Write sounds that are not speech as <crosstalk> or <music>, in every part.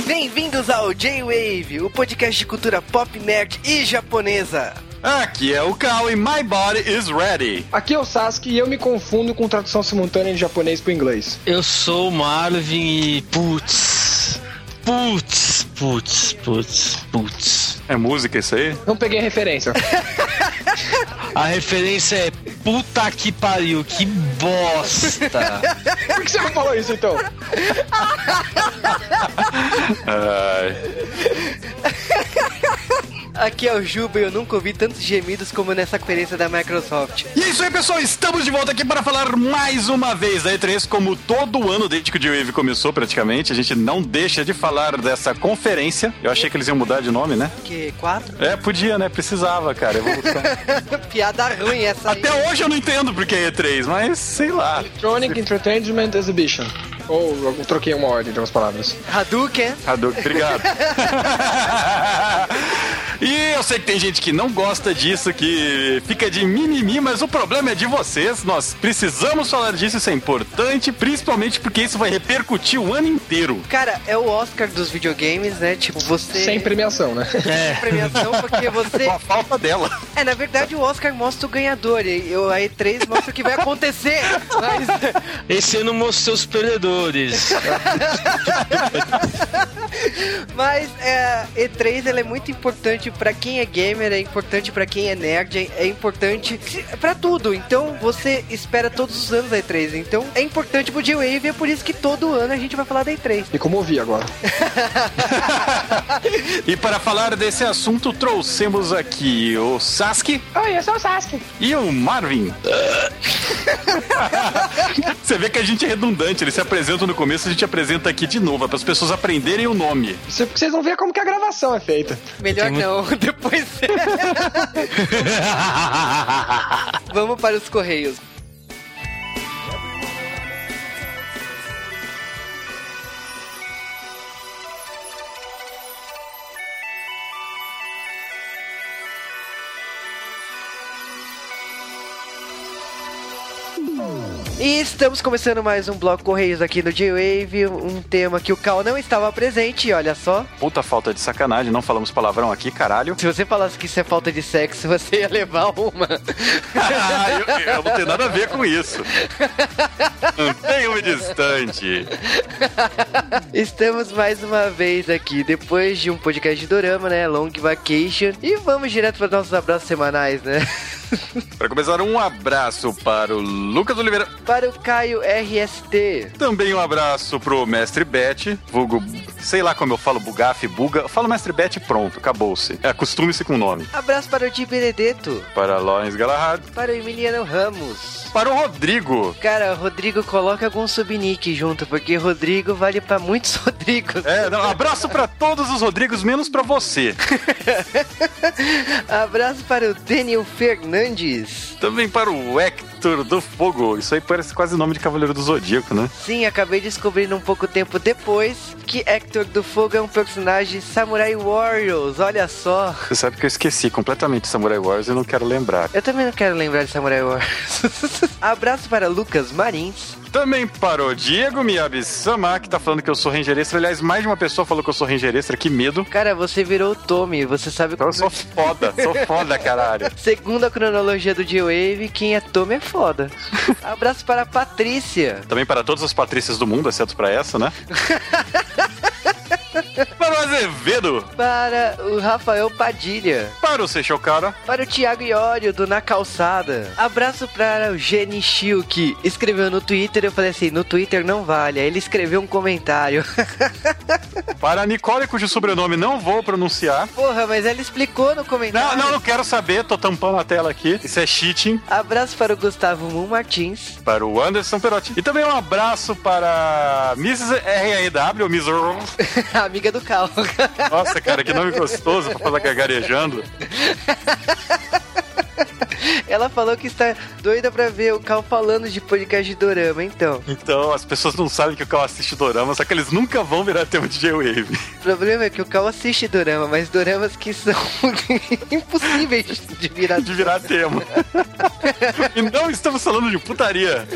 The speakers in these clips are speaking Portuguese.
Bem-vindos ao J-Wave, o podcast de cultura pop, nerd e japonesa. Aqui é o Cal e My Body is Ready. Aqui é o Sasuke e eu me confundo com tradução simultânea de japonês pro inglês. Eu sou o Marvin e putz, putz, putz, putz, putz. É música isso aí? Não peguei a referência. <laughs> A referência é puta que pariu, que bosta. <laughs> Por que você não falou isso então? <laughs> Ai. <laughs> Aqui é o Juba e eu nunca ouvi tantos gemidos como nessa conferência da Microsoft. E é isso aí, pessoal. Estamos de volta aqui para falar mais uma vez da E3, como todo ano desde que o J-Wave começou, praticamente. A gente não deixa de falar dessa conferência. Eu achei que eles iam mudar de nome, né? Que quatro? É, podia, né? Precisava, cara. Evolução. <laughs> Piada ruim essa aí. Até hoje eu não entendo porque é E3, mas sei lá. Electronic Entertainment Exhibition. Ou eu troquei uma ordem de umas palavras. Hadouken. Hadouken, obrigado. <laughs> <laughs> e eu sei que tem gente que não gosta disso, que fica de mimimi, mas o problema é de vocês. Nós precisamos falar disso, isso é importante, principalmente porque isso vai repercutir o ano inteiro. Cara, é o Oscar dos videogames, né? Tipo, você. Sem premiação, né? <laughs> É, premiação, porque você. Com a falta dela. É, na verdade o Oscar mostra o ganhador e o- a E3 mostra o que vai acontecer. Mas. esse ano mostrou os perdedores. <laughs> Mas é, E3 ela é muito importante pra quem é gamer, é importante pra quem é nerd, é, importante pra tudo. Então você espera todos os anos a E3. Então é importante pro J-Wave, é por isso que todo ano a gente vai falar da E3. Me comovi agora. <laughs> E para falar desse assunto, trouxemos aqui o Sasuke Oi, eu sou o Sasuke. e o Marvin. <laughs> Você vê que a gente é redundante, eles se apresentam no começo, a gente apresenta aqui de novo, para as pessoas aprenderem o nome. Isso é porque vocês vão ver como que a gravação é feita. Melhor Tem muito- não, <laughs> depois. <laughs> Vamos para os Correios. E estamos começando mais um bloco Correios aqui no J-Wave, um tema que o Cal não estava presente, olha só. Puta falta de sacanagem, não falamos palavrão aqui, caralho. Se você falasse que isso é falta de sexo, você ia levar uma. Ah, eu, eu não tenho nada a ver com isso. Mantenha-me distante. Estamos mais uma vez aqui, depois de um podcast de Dorama, né? Long Vacation. E vamos direto para nossos abraços semanais, né? <laughs> Para começar, um abraço para o Lucas Oliveira. Para o Caio RST. Também um abraço pro Mestre Bet, vulgo, sei lá como eu falo, Bugaf, Buga. Eu falo Mestre Bet pronto, acabou-se. É, Acostume-se com o nome. Abraço para o Di Benedetto. Para Lawrence Galahad. Para o Emiliano Ramos. Para o Rodrigo. Cara, Rodrigo, coloca algum subnick junto, porque Rodrigo vale para muitos <laughs> Rodrigos. É, não, abraço para todos os Rodrigos, menos para você. <laughs> Abraço para o Daniel Fernandes. Também para o Hector do Fogo. Isso aí parece quase nome de Cavaleiro do Zodíaco, né? Sim, acabei descobrindo um pouco tempo depois que Hector do Fogo é um personagem Samurai Warriors, olha só. Você sabe que eu esqueci completamente Samurai Wars e não quero lembrar. Eu também não quero lembrar de Samurai Warriors. <laughs> Abraço para Lucas Marins. Também para o Diego Miyabi-sama, que tá falando que eu sou Ranger Extra. Aliás, mais de uma pessoa falou que eu sou Ranger Extra, que medo. Cara, você virou o Tommy, você sabe Então eu sou foda, sou foda, caralho. <laughs> Segundo a cronologia do G-Wave, quem é Tommy é foda. Abraço para a Patrícia. Também para todas as Patrícias do mundo, exceto para essa, né? <laughs> para o Azevedo, Para o Rafael Padilha. para o Seixal Cara, Para o Thiago Iório, do Na Calçada. Abraço para o Genichio, que escreveu no Twitter. Eu falei assim: no Twitter não vale. Aí ele escreveu um comentário. <laughs> para a Nicole, cujo sobrenome não vou pronunciar. Porra, mas ela explicou no comentário. Não, não, não quero saber, tô tampando a tela aqui. Isso é cheating. Abraço para o Gustavo Moon Martins. Para o Anderson Perotti. E também um abraço para Mrs. R.A.W., Miss... <laughs> Amiga do Cal. Nossa, cara, que nome gostoso pra falar gagarejando. <laughs> Ela falou que está doida pra ver o Cal falando de podcast de Dorama, então. Então, as pessoas não sabem que o Cal assiste dorama, só que eles nunca vão virar tema de J-Wave. O problema é que o Cal assiste Dorama, mas Doramas que são <laughs> impossíveis de virar. De virar tema. e não estamos falando de putaria.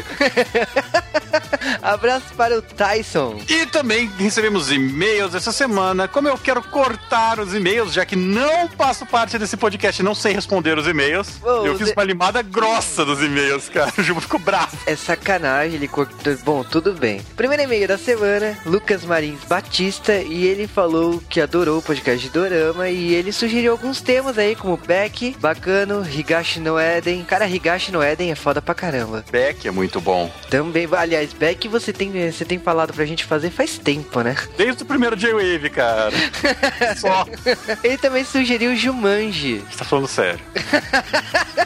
Abraço para o Tyson. E também recebemos e-mails essa semana. Como eu quero cortar os e-mails, já que não faço parte desse podcast não sei responder os e-mails, Ô, eu fiz de- uma limada grossa dos e-mails, cara. O Juba ficou bravo. É sacanagem, ele cortou. Bom, tudo bem. Primeiro e-mail da semana, Lucas Marins Batista, e ele falou que adorou o podcast de Dorama e ele sugeriu alguns temas aí, como Beck, Bacano, Higashi no Eden. Cara, Higashi no Eden é foda pra caramba. Beck é muito bom. Também, aliás, Beck você tem, você tem falado pra gente fazer faz tempo, né? Desde o primeiro J-Wave, cara. <laughs> Só. Ele também sugeriu Jumanji, Você tá falando sério. <laughs>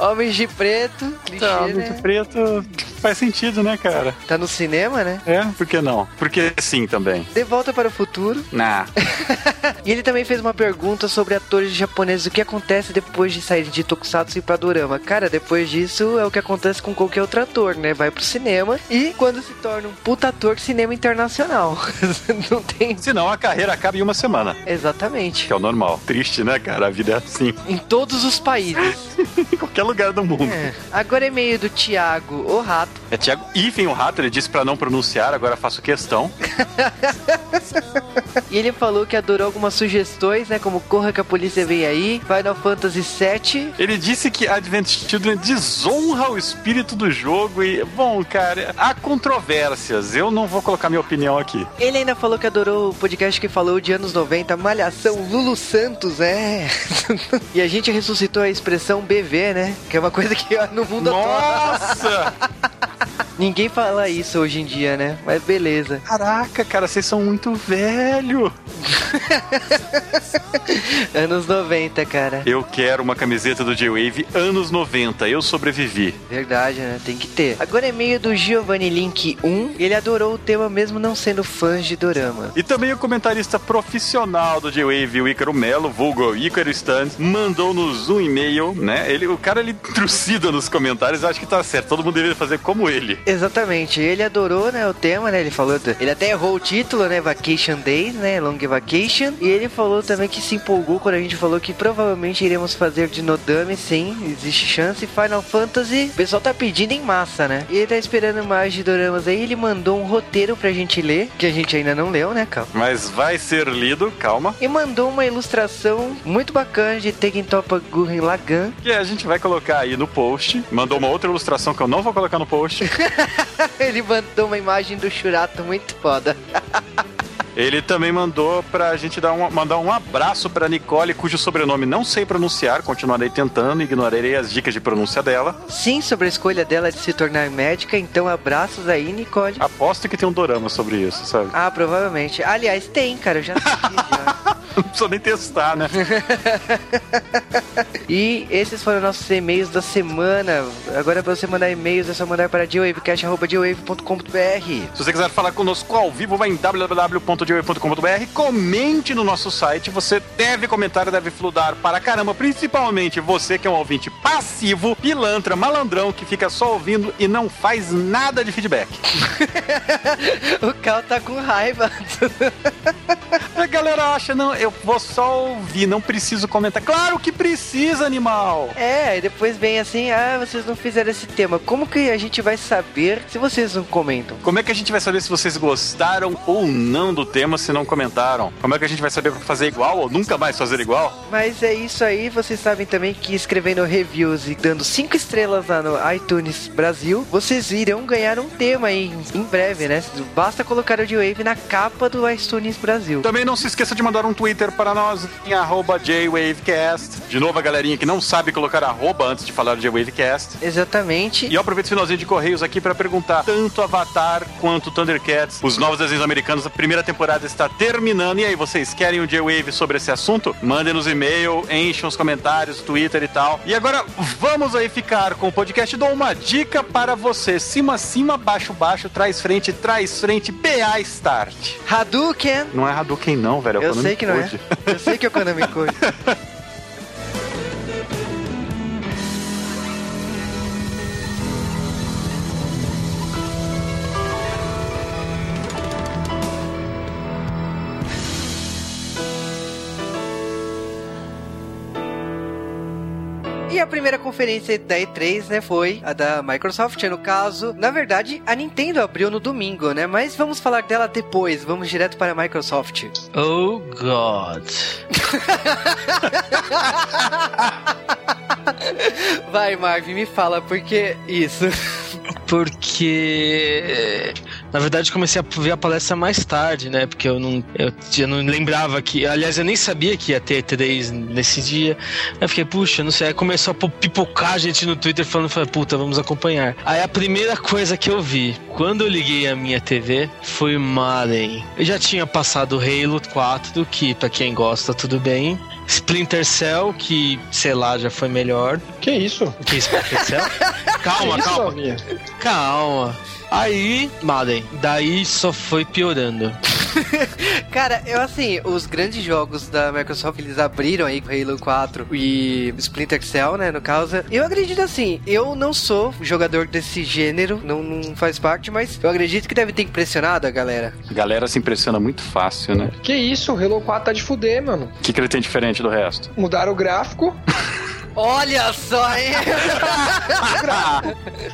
Homens de Preto, clichê, Tá, né? muito preto faz sentido, né, cara? Tá no cinema, né? É, por que não? Porque sim também. De Volta para o Futuro. Nah. <laughs> E ele também fez uma pergunta sobre atores japoneses, o que acontece depois de sair de Tokusatsu e pra Dorama. Cara, depois disso é o que acontece com qualquer outro ator, né? Vai pro cinema e quando se torna um puta ator de cinema internacional. <laughs> Não tem... Senão a carreira acaba em uma semana. Exatamente. Que é o normal. Triste, né, cara? A vida é assim. Em todos os países. em <laughs> qualquer lugar do mundo. É. Agora é meio do Thiago, o rato. É Thiago Ifen o rato, ele disse pra não pronunciar, agora faço questão. E ele falou que adorou algumas sugestões, né? Como Corra que a Polícia Vem Aí, Final Fantasy VII. Ele disse que Advent Children desonra o espírito do jogo e, bom, cara, há controvérsias. Eu não vou colocar minha opinião aqui. Ele ainda falou que adorou o podcast que falou de anos 90, Malhação Lulu Santos, é. <laughs> e a gente ressuscitou a expressão BV, né? Que é uma coisa que <laughs> no mundo atual. Nossa! <laughs> Ninguém fala isso hoje em dia, né? Mas beleza. Caraca, cara, vocês são muito velho. <laughs> Anos 90, cara. Eu quero uma camiseta do J-Wave anos 90. Eu sobrevivi. Verdade, né? Tem que ter. Agora é meio do Giovanni Link 1. Ele adorou o tema mesmo não sendo fãs de Dorama. E também o comentarista profissional do J-Wave, o Ícaro Melo, vulgo Ícaro Stands, mandou-nos um e-mail, né? Ele, o cara, ele <laughs> trucida nos comentários, acho que tá certo. Todo mundo deveria fazer como ele. Exatamente, ele adorou, né, o tema, né, ele falou, ele até errou o título, né, Vacation Days, né, Long Vacation, e ele falou também que se empolgou quando a gente falou que provavelmente iremos fazer de Nodame, sim, existe chance, Final Fantasy, o pessoal tá pedindo em massa, né, e ele tá esperando mais de doramas aí, ele mandou um roteiro pra gente ler, que a gente ainda não leu, né, Cal? Mas vai ser lido, calma. E mandou uma ilustração muito bacana de Tekken Topa Gurren Lagann. Que a gente vai colocar aí no post. Mandou uma outra ilustração que eu não vou colocar no post. <laughs> <laughs> ele mandou uma imagem do Churato muito foda. <laughs> Ele também mandou pra gente dar um, mandar um abraço pra Nicole, cujo sobrenome não sei pronunciar, continuarei tentando, ignorarei as dicas de pronúncia dela. Sim, sobre a escolha dela de se tornar médica, então abraços aí, Nicole. Aposto que tem um dorama sobre isso, sabe? Ah, provavelmente. Aliás, tem, cara, eu já assisti <laughs> já. Não precisa nem testar, né? <laughs> E esses foram nossos e-mails da semana. Agora, pra você mandar e-mails, é só mandar para geowavecast.com.br. Se você quiser falar conosco ao vivo, vai em www.joey.com.br, comente no nosso site. Você deve comentar, deve fludar para caramba, principalmente você que é um ouvinte passivo, pilantra, malandrão, que fica só ouvindo e não faz nada de feedback. <laughs> o Cal tá com raiva. A galera acha, não, eu vou só ouvir, não preciso comentar. Claro que precisa, animal! É, e depois vem assim, ah, vocês não fizeram esse tema. Como que a gente vai saber se vocês não comentam? Como é que a gente vai saber se vocês gostaram ou não do tema se não comentaram? Como é que a gente vai saber pra fazer igual ou nunca mais fazer igual? Mas é isso aí, vocês sabem também que escrevendo reviews e dando cinco estrelas lá no iTunes Brasil, vocês irão ganhar um tema aí em breve, né? Basta colocar o J-Wave na capa do iTunes Brasil. Também não se esqueça de mandar um Twitter para nós em arroba JWavecast. De novo, a galerinha que não sabe colocar arroba antes de falar JWavecast. Exatamente. E eu aproveito o finalzinho de Correios aqui para perguntar: tanto Avatar quanto Thundercats, os novos desenhos americanos, a primeira temporada está terminando. E aí, vocês querem o J-Wave sobre esse assunto? Mandem nos e-mail, enchem os comentários, Twitter e tal. E agora, vamos aí ficar com o podcast. Dou uma dica para você: cima, cima, baixo, baixo, trás, frente, trás, frente, PA Start. Hadouken! Não é Hadouken, não, velho. É o Eu sei que não é. Eu sei que é o Konami <laughs> Code. E a primeira conferência da E3, né, foi a da Microsoft, no caso. Na verdade, a Nintendo abriu no domingo, né? Mas vamos falar dela depois. Vamos direto para a Microsoft. Oh, God. <laughs> Vai, Marvin, me fala por que isso. Porque. Na verdade, comecei a ver a palestra mais tarde, né? Porque eu não, eu, eu não lembrava que. Aliás, eu nem sabia que ia ter três nesse dia. Eu fiquei, puxa, não sei. Aí começou a pipocar gente no Twitter falando, falei, puta, vamos acompanhar. Aí a primeira coisa que eu vi, quando eu liguei a minha TV, foi Madden. Eu já tinha passado Halo 4, que pra quem gosta, tudo bem. Splinter Cell, que, sei lá, já foi melhor. Que isso? Que é Splinter Cell? <laughs> calma, que isso, calma. Davinha? Calma. Aí, Madden, daí só foi piorando. <laughs> Cara, eu assim, os grandes jogos da Microsoft, eles abriram aí com Halo 4 e Splinter Cell, né, no caso. Eu acredito assim, eu não sou jogador desse gênero, não, não faz parte, mas eu acredito que deve ter impressionado a galera. A galera se impressiona muito fácil, né? Que isso? O Halo 4 tá de fuder, mano. O que, que ele tem diferente do resto? Mudaram o gráfico. <laughs> Olha só, hein?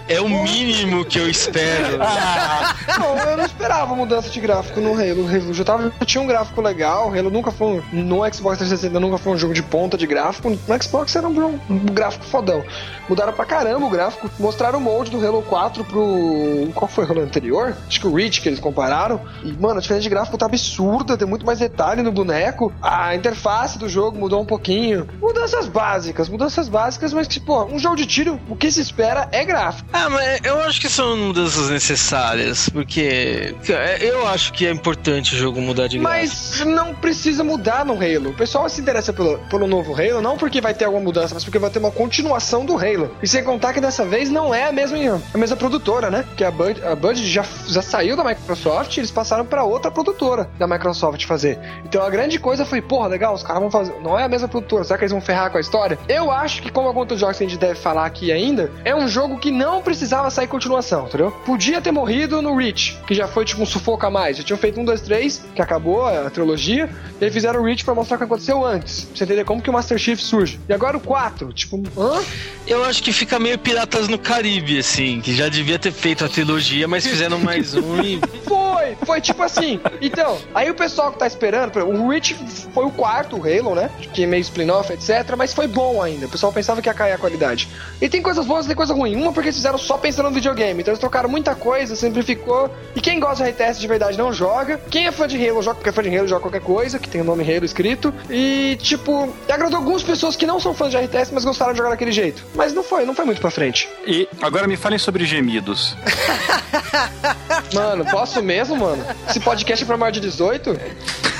É o mínimo que eu espero. Não, eu não esperava mudança de gráfico no Halo. O Halo já, tava, já tinha um gráfico legal. O Halo nunca foi um, No Xbox 360 nunca foi um jogo de ponta de gráfico. No Xbox era um, um gráfico fodão. Mudaram pra caramba o gráfico. Mostraram o molde do Halo 4 pro. Qual foi o Halo anterior? Acho que o Reach que eles compararam. E, mano, a diferença de gráfico tá absurda. Tem muito mais detalhe no boneco. A interface do jogo mudou um pouquinho. Mudanças básicas, mudanças básicas, mas que, pô, um jogo de tiro, o que se espera é gráfico. Ah, mas eu acho que são mudanças necessárias, porque eu acho que é importante o jogo mudar de gráfico. Mas não precisa mudar no Halo. O pessoal se interessa pelo, pelo novo Halo, não porque vai ter alguma mudança, mas porque vai ter uma continuação do Halo. E sem contar que dessa vez não é a mesma, a mesma produtora, né? Que a Bud, a Bud já, já saiu da Microsoft e eles passaram pra outra produtora da Microsoft fazer. Então a grande coisa foi, porra, legal, os caras vão fazer. Não é a mesma produtora, será que eles vão ferrar com a história? Eu acho que, como alguns outros jogos que a gente deve falar aqui ainda, é um jogo que não precisava sair continuação, entendeu? Podia ter morrido no Reach, que já foi tipo um sufoco a mais. Já tinham feito um, dois, três, que acabou a trilogia, e aí fizeram o Reach pra mostrar o que aconteceu antes. Pra você entender como que o Master Chief surge. E agora o 4, tipo, hã? Eu acho que fica meio Piratas no Caribe, assim, que já devia ter feito a trilogia, mas fizeram mais um e. <laughs> Foi, foi tipo assim. Então, aí o pessoal que tá esperando, o Reach foi o quarto, o Halo, né? Que é meio spin-off, etc. Mas foi bom ainda. O pessoal pensava que ia cair a qualidade. E tem coisas boas e tem coisa ruim. Uma porque eles fizeram só pensando no videogame. Então eles trocaram muita coisa, simplificou. E quem gosta de RTS de verdade não joga. Quem é fã de Halo joga porque é fã de Halo, joga qualquer coisa, que tem o nome Halo escrito. E, tipo, agradou algumas pessoas que não são fãs de RTS, mas gostaram de jogar daquele jeito. Mas não foi, não foi muito pra frente. E agora me falem sobre gemidos. <laughs> Mano, posso mesmo, mano? Esse podcast é pra maior de 18?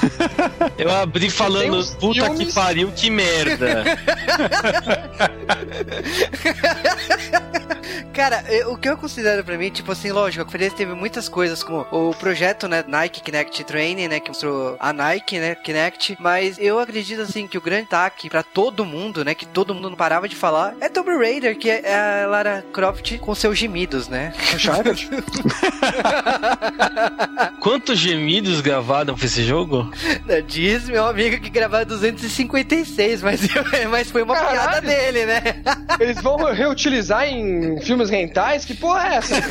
<laughs> Eu abri falando, puta filmes- que pariu, que merda. <laughs> <laughs> Cara, eu- o que eu considero pra mim, tipo assim, lógico, a conferência teve muitas coisas, como o projeto, né, Nike Kinect Training, né, que mostrou a Nike, né, Kinect, mas eu acredito, assim, que o grande ataque pra todo mundo, né, que todo mundo não parava de falar, é Tomb Raider, que é a Lara Croft com seus gemidos, né? Uncharted? <laughs> Quantos gemidos gravaram pra esse jogo? Diz meu amigo que gravaram 256, mas, <laughs> mas foi uma Caralho. piada dele, né? Eles vão reutilizar em filmes rentais? Que porra é essa? <laughs>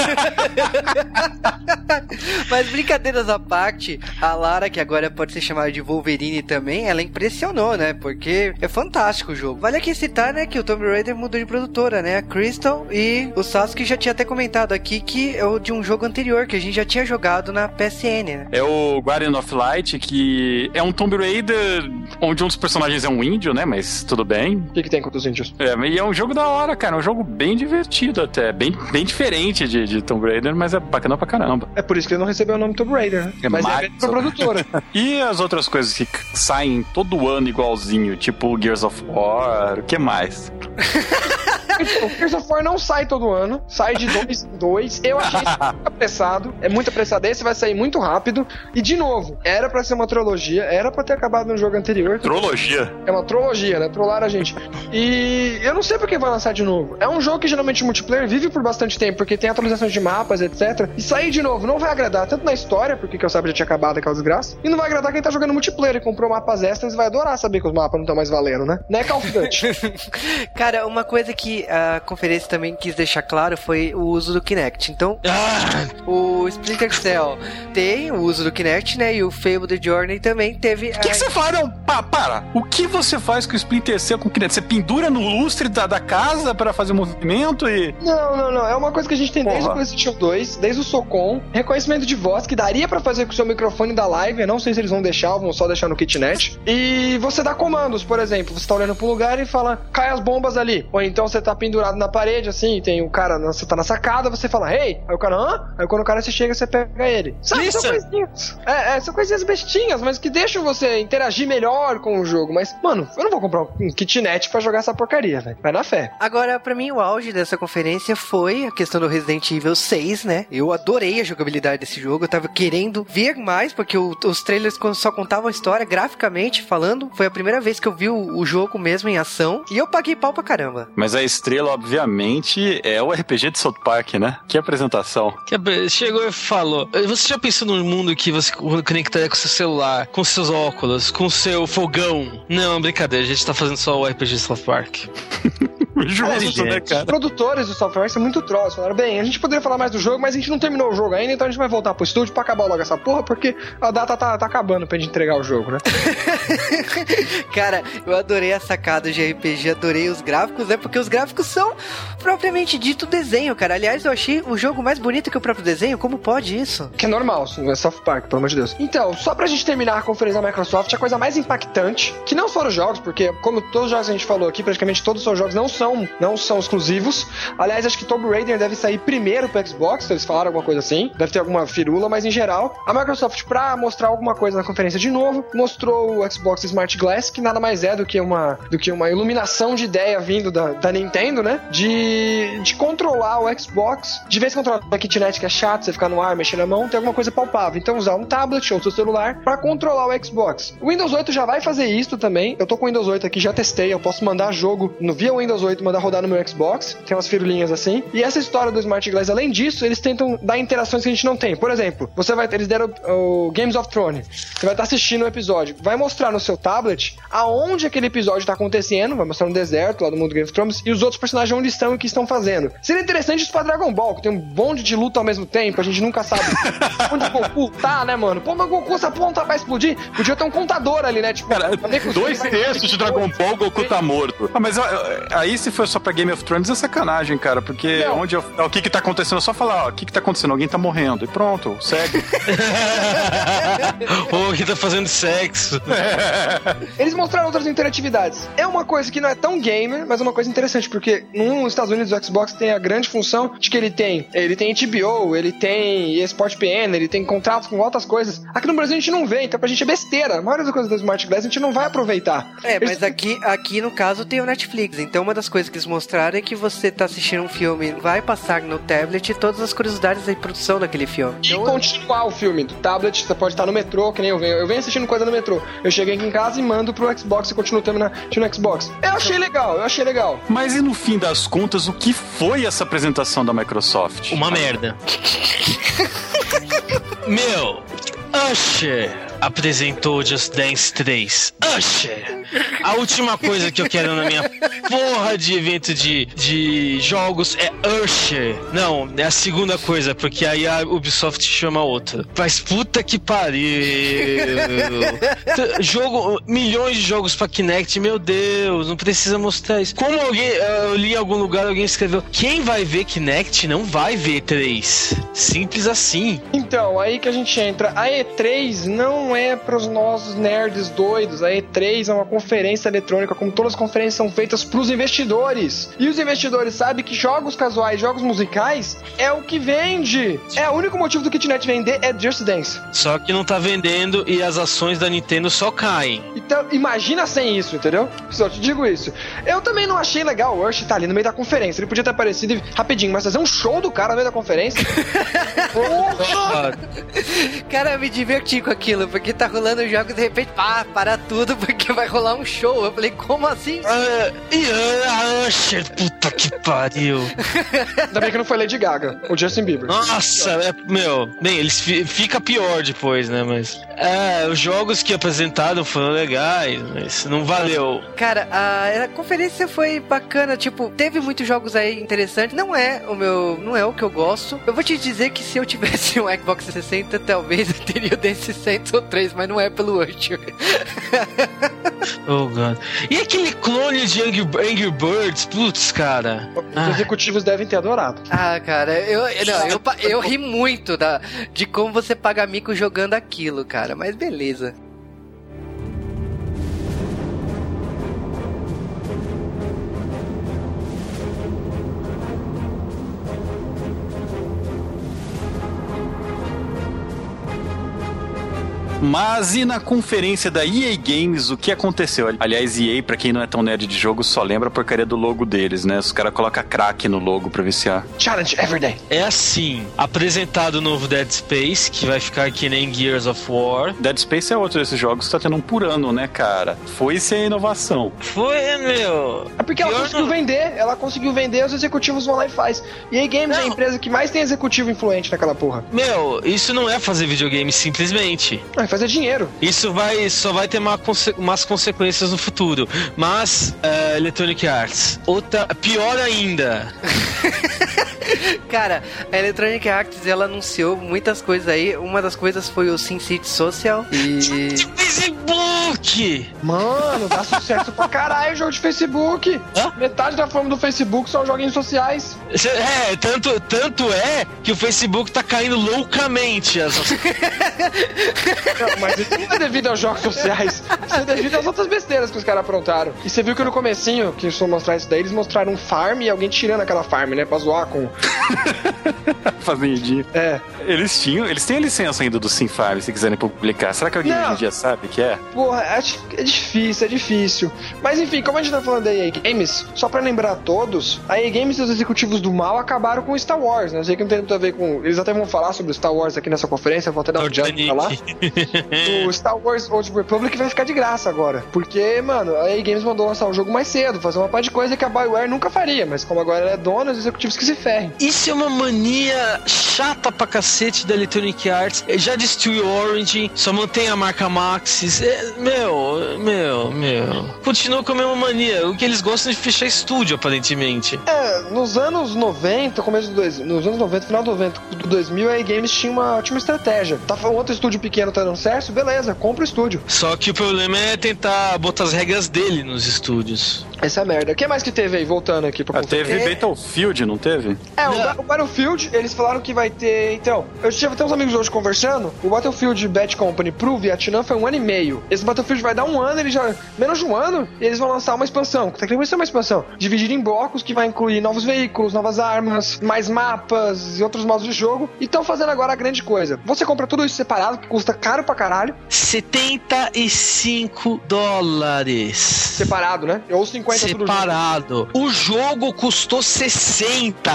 Mas brincadeiras à parte, a Lara, que agora pode ser chamada de Wolverine também, ela impressionou, né? Porque é fantástico o jogo. Vale aqui citar, né, que o Tomb Raider mudou de produtora, né? A Crystal e o Sasuke já tinha até comentado aqui que é o de um jogo anterior, que a gente já tinha jogado na PSN, né? É o Guardian of Light, que é um Tomb Raider onde um dos personagens é um índio, né? Mas tudo bem. O que, que tem contra os índios? É, e é um jogo da hora, cara. É um jogo bem divertido até. Bem, bem diferente de, de Tomb Raider, mas é bacana pra caramba. É por isso que ele não recebeu o nome Tomb Raider, né? É Mas é a mais- mesma produtora. <laughs> E as outras coisas que saem todo ano igualzinho, tipo Gears of War, o que mais? <laughs> o Gears of War não sai todo ano, sai de dois em dois. Eu achei isso <laughs> muito apressado, é muito apressado. Esse vai sair muito rápido. E de novo, era pra ser uma trilogia, era pra ter acabado no jogo anterior. Trologia. É uma trilogia, né? Trollaram a gente. E eu não sei por que vai lançar de novo. É um jogo que geralmente o multiplayer vive por bastante tempo, porque tem atualizações de mapas, etc. E sair de novo não vai agradar tanto na história, porque que eu sabia já tinha acabado aquela desgraça, e não vai agradar quem tá jogando multiplayer e comprou mapas extras e vai adorar saber que os mapas não estão mais valendo, né? Né, Call of Duty? <laughs> Cara, uma coisa que a conferência também quis deixar claro foi o uso do Kinect. Então, Ah, o Splinter Cell tem o uso do Kinect, né? E o Fable The Journey também teve. O que, que você faz? Não, pa- para. O que você faz com o Splinter Cell com o Kinect? Você pendura no lustre da, da casa pra fazer movimento e. Não, não, não. É uma coisa que a gente tem desde Porra. o PlayStation 2, desde o Socom, reconhecimento de voz que daria pra fazer com o seu microfone da live. Eu não sei se eles vão deixar ou vão só deixar no kitnet. E você dá comandos, por exemplo, você tá olhando pro lugar e fala, cai as bombas ali. Ou então você tá pendurado na parede, assim, tem o cara, na- você tá na sacada, você fala, hey! Aí o cara, hã? Aí quando o cara se chega, você pega ele. Sabe, são Listen. coisinhas. É, é, são coisinhas bestinhas, mas que deixam você interagir melhor com o jogo. Mas, mano, eu não vou comprar um kitnet pra jogar essa porcaria, velho. Vai na fé. Agora, pra mim, o auge dessa conferência foi a questão do Resident Evil 6, né? Eu adorei a jogabilidade desse jogo, eu tava querendo ver mais, porque o- os trailers só contavam a história graficamente falando. Foi a primeira vez que eu vi o, o jogo mesmo em ação, e eu paguei pau pra caramba. Mas a estrela, obviamente, é o RPG de South Park, né? Que apresentação. chegou e falou: Você já pensou num mundo que você conectaria com seu celular, com seus óculos, com seu fogão? Não, brincadeira, a gente tá fazendo só o RPG de South Park. <laughs> <laughs> Justo, né, Os cara? produtores do software são muito trolls. Falaram, bem, a gente poderia falar mais do jogo, mas a gente não terminou o jogo ainda, então a gente vai voltar pro estúdio pra acabar logo essa porra, porque a data tá, tá acabando pra gente entregar o jogo, né? <laughs> Cara, eu adorei a sacada de RPG, adorei os gráficos, né? Porque os gráficos são propriamente dito desenho, cara. Aliás, eu achei o jogo mais bonito que o próprio desenho. Como pode isso? Que é normal, não é South Park, pelo amor de Deus. Então, só pra gente terminar a conferência da Microsoft, a coisa mais impactante, que não foram os jogos, porque como todos os jogos que a gente falou aqui, praticamente todos os seus jogos não são, não são exclusivos. Aliás, acho que Tomb Raider deve sair primeiro pro Xbox, eles falaram alguma coisa assim. Deve ter alguma firula, mas em geral, a Microsoft, pra mostrar alguma coisa na conferência de novo, mostrou o Xbox Smart Glass, que nada mais é do que uma, do que uma iluminação de ideia vindo da, da Nintendo, né? De, de controlar o Xbox. De vez em quando a kitnet, que é chato, você ficar no ar, mexer na mão, tem alguma coisa palpável. Então usar um tablet ou seu celular pra controlar o Xbox. O Windows 8 já vai fazer isso também. Eu tô com o Windows 8 aqui, já testei. Eu posso mandar jogo no via Windows 8, mandar rodar no meu Xbox. Tem umas firulinhas assim. E essa história do Smart Glass, além disso, eles tentam dar interações que a gente não tem. Por exemplo, você vai eles deram o, o Games of Thrones. Você vai estar assistindo o episódio. Vai mostrar no seu tablet aonde aquele episódio tá acontecendo. Vai mostrar no deserto, lá do mundo Game of Thrones. E os outros personagens onde estão e o que estão fazendo. Seria interessante isso pra Dragon Ball, que tem um bonde de luta ao mesmo tempo. A gente nunca sabe <laughs> onde o Goku tá, né, mano? Pô, mas o Goku, essa ponta vai explodir. Podia ter um contador ali, né? Tipo, Cara, dois terços de Dragon Ball, Goku tá morto. Ah, mas aí se for só pra Game of Thrones é sacanagem, cara, porque Não. onde eu- o que que tá acontecendo? É só falar, ó, o que que tá acontecendo? Alguém tá morrendo. E pronto, segue. <laughs> Ou que tá fazendo sexo. <laughs> Eles mostraram outras interatividades. É uma coisa que não é tão gamer, mas é uma coisa interessante, porque nos Estados Unidos o Xbox tem a grande função de que ele tem, ele tem HBO, ele tem eSport PN, ele tem contratos com outras coisas. Aqui no Brasil a gente não vê, então pra gente é besteira. A maioria das coisas do Smart Glass a gente não vai aproveitar. É, Eles- mas aqui, aqui no caso tem o Netflix. Então uma das coisas que eles mostraram é que você tá assistindo um filme, vai passar no tablet todas as curiosidades da produção daquele filme. E Então, continuar o filme do tablet, você pode estar no metrô, que nem eu venho. Eu venho assistindo coisa no metrô. Eu cheguei aqui em casa e mando pro Xbox e continuo terminando no Xbox. Eu achei legal, eu achei legal. Mas e no fim das contas, o que foi essa apresentação da Microsoft? Uma merda. <laughs> Meu, Usher apresentou Just Dance 3. Usher! A última coisa que eu quero na minha porra de evento de, de jogos é Usher. Não, é a segunda coisa, porque aí a Ubisoft chama outra. Mas puta que pariu! <laughs> Jogo, milhões de jogos pra Kinect, meu Deus, não precisa mostrar isso. Como alguém, eu li em algum lugar, alguém escreveu: quem vai ver Kinect não vai ver 3. Simples assim. Então, aí que a gente entra. A E3 não é pros nós nerds doidos. A E3 é uma conferência eletrônica, como todas as conferências são feitas pros investidores. E os investidores sabem que jogos casuais, jogos musicais, é o que vende. É o único motivo do Kitnet vender é Just Dance. Só que não tá vendendo e as ações da Nintendo só caem. Então, imagina sem isso, entendeu? Só te digo isso. Eu também não achei legal o Ursh tá ali no meio da conferência. Ele podia ter aparecido rapidinho, mas fazer um show do cara no meio da conferência. <laughs> Porra! Cara, eu me diverti com aquilo, porque tá rolando o jogo e de repente, pá, para tudo, <laughs> porque vai rolar um show. Eu falei, como assim? Ah, e Usher, puta que pariu. <laughs> Ainda bem que não foi Lady Gaga, o Justin Bieber. Nossa, é, meu, bem, eles fi- fica pior depois, né? Mas é, os jogos que apresentaram foram legais, mas não valeu. Cara, a, a conferência foi bacana, tipo, teve muitos jogos aí interessantes. Não é o meu, não é o que eu gosto. Eu vou te dizer que se eu tivesse <laughs> um Xbox 360, talvez eu teria o Dance Saints ou 3, mas não é pelo Usher. <laughs> Oh, God. E aquele clone de Angry, Angry Birds, putz, cara. Os Ah. executivos devem ter adorado. Ah, cara, eu, eu- não, eu, eu ri muito da, de como você paga mico jogando aquilo, cara, mas beleza. Mas e na conferência da EA Games, o que aconteceu? Aliás, EA, pra quem não é tão nerd de jogo, só lembra a porcaria do logo deles, né? Os caras colocam crack no logo pra viciar. Challenge Everyday. É assim, apresentado o novo Dead Space, que vai ficar que nem Gears of War. Dead Space é outro desses jogos que tá tendo um por ano, né, cara? Foi isso a inovação. Foi, meu. É porque ela conseguiu não. vender, ela conseguiu vender, os executivos vão lá e faz. E a Games é a Não. empresa que mais tem executivo influente naquela porra. Meu, isso não é fazer videogame simplesmente. Vai fazer dinheiro. Isso vai só vai ter uma umas consequências no futuro. Mas é, Electronic Arts, outra pior ainda. <laughs> Cara, a Electronic Arts, ela anunciou muitas coisas aí. Uma das coisas foi o SimCity Social e... <laughs> De Facebook. Mano, dá sucesso pra caralho o jogo de Facebook. Hã? Metade da fama do Facebook são joguinhos sociais. É, tanto, tanto é que o Facebook tá caindo loucamente. As... <laughs> Não, mas isso não é devido aos jogos sociais. Isso é devido às outras besteiras que os caras aprontaram. E você viu que no comecinho, que eles foram mostrar isso daí, eles mostraram um farm e alguém tirando aquela farm, né? Pra zoar com... <laughs> Fazendinha. É. Eles tinham, eles têm a licença ainda do SimFarm, se quiserem publicar. Será que alguém Não. hoje em dia sabe que é? Porra, acho que é difícil, é difícil. Mas enfim, como a gente tá falando da EA Games, só pra lembrar a todos, a EA Games e os executivos do mal acabaram com Star Wars, né? Eu sei que não tem muito a ver com. Eles até vão falar sobre Star Wars aqui nessa conferência, vou até dar um jump pra lá. <laughs> O Star Wars Old Republic vai ficar de graça agora. Porque, mano, a EA Games mandou lançar o jogo mais cedo, fazer uma parte de coisa que a BioWare nunca faria. Mas como agora ela é dona, os executivos que se ferrem. Isso é uma mania chata pra cacete da Electronic Arts. Já destruiu Origin, só mantém a marca Maxis. É, meu, meu, meu. Continua com a mesma mania. O que eles gostam é de fechar estúdio, aparentemente. É, nos anos 90, começo do dois, nos anos 90, final do 90, do 2000, a EA Games tinha uma, tinha uma estratégia. Tá, um outro estúdio pequeno tá dando certo, beleza, compra o estúdio. Só que o problema é tentar botar as regras dele nos estúdios. Essa é a merda. O que mais que teve aí, voltando aqui pra Ah, teve É, Battlefield, não teve? É, o, Não. O Battlefield, eles falaram que vai ter. Então, eu tive até uns amigos hoje conversando. O Battlefield Bad Company pro Vietnã foi um ano e meio. Esse Battlefield vai dar um ano, ele já. Menos de um ano, e eles vão lançar uma expansão. Tecnicamente vai ser uma expansão. Dividida em blocos que vai incluir novos veículos, novas armas, mais mapas e outros modos de jogo. E estão fazendo agora a grande coisa. Você compra tudo isso separado, que custa caro pra caralho. 75 dólares. Separado, né? Ou 50 tudo junto. Separado. O jogo custou 60.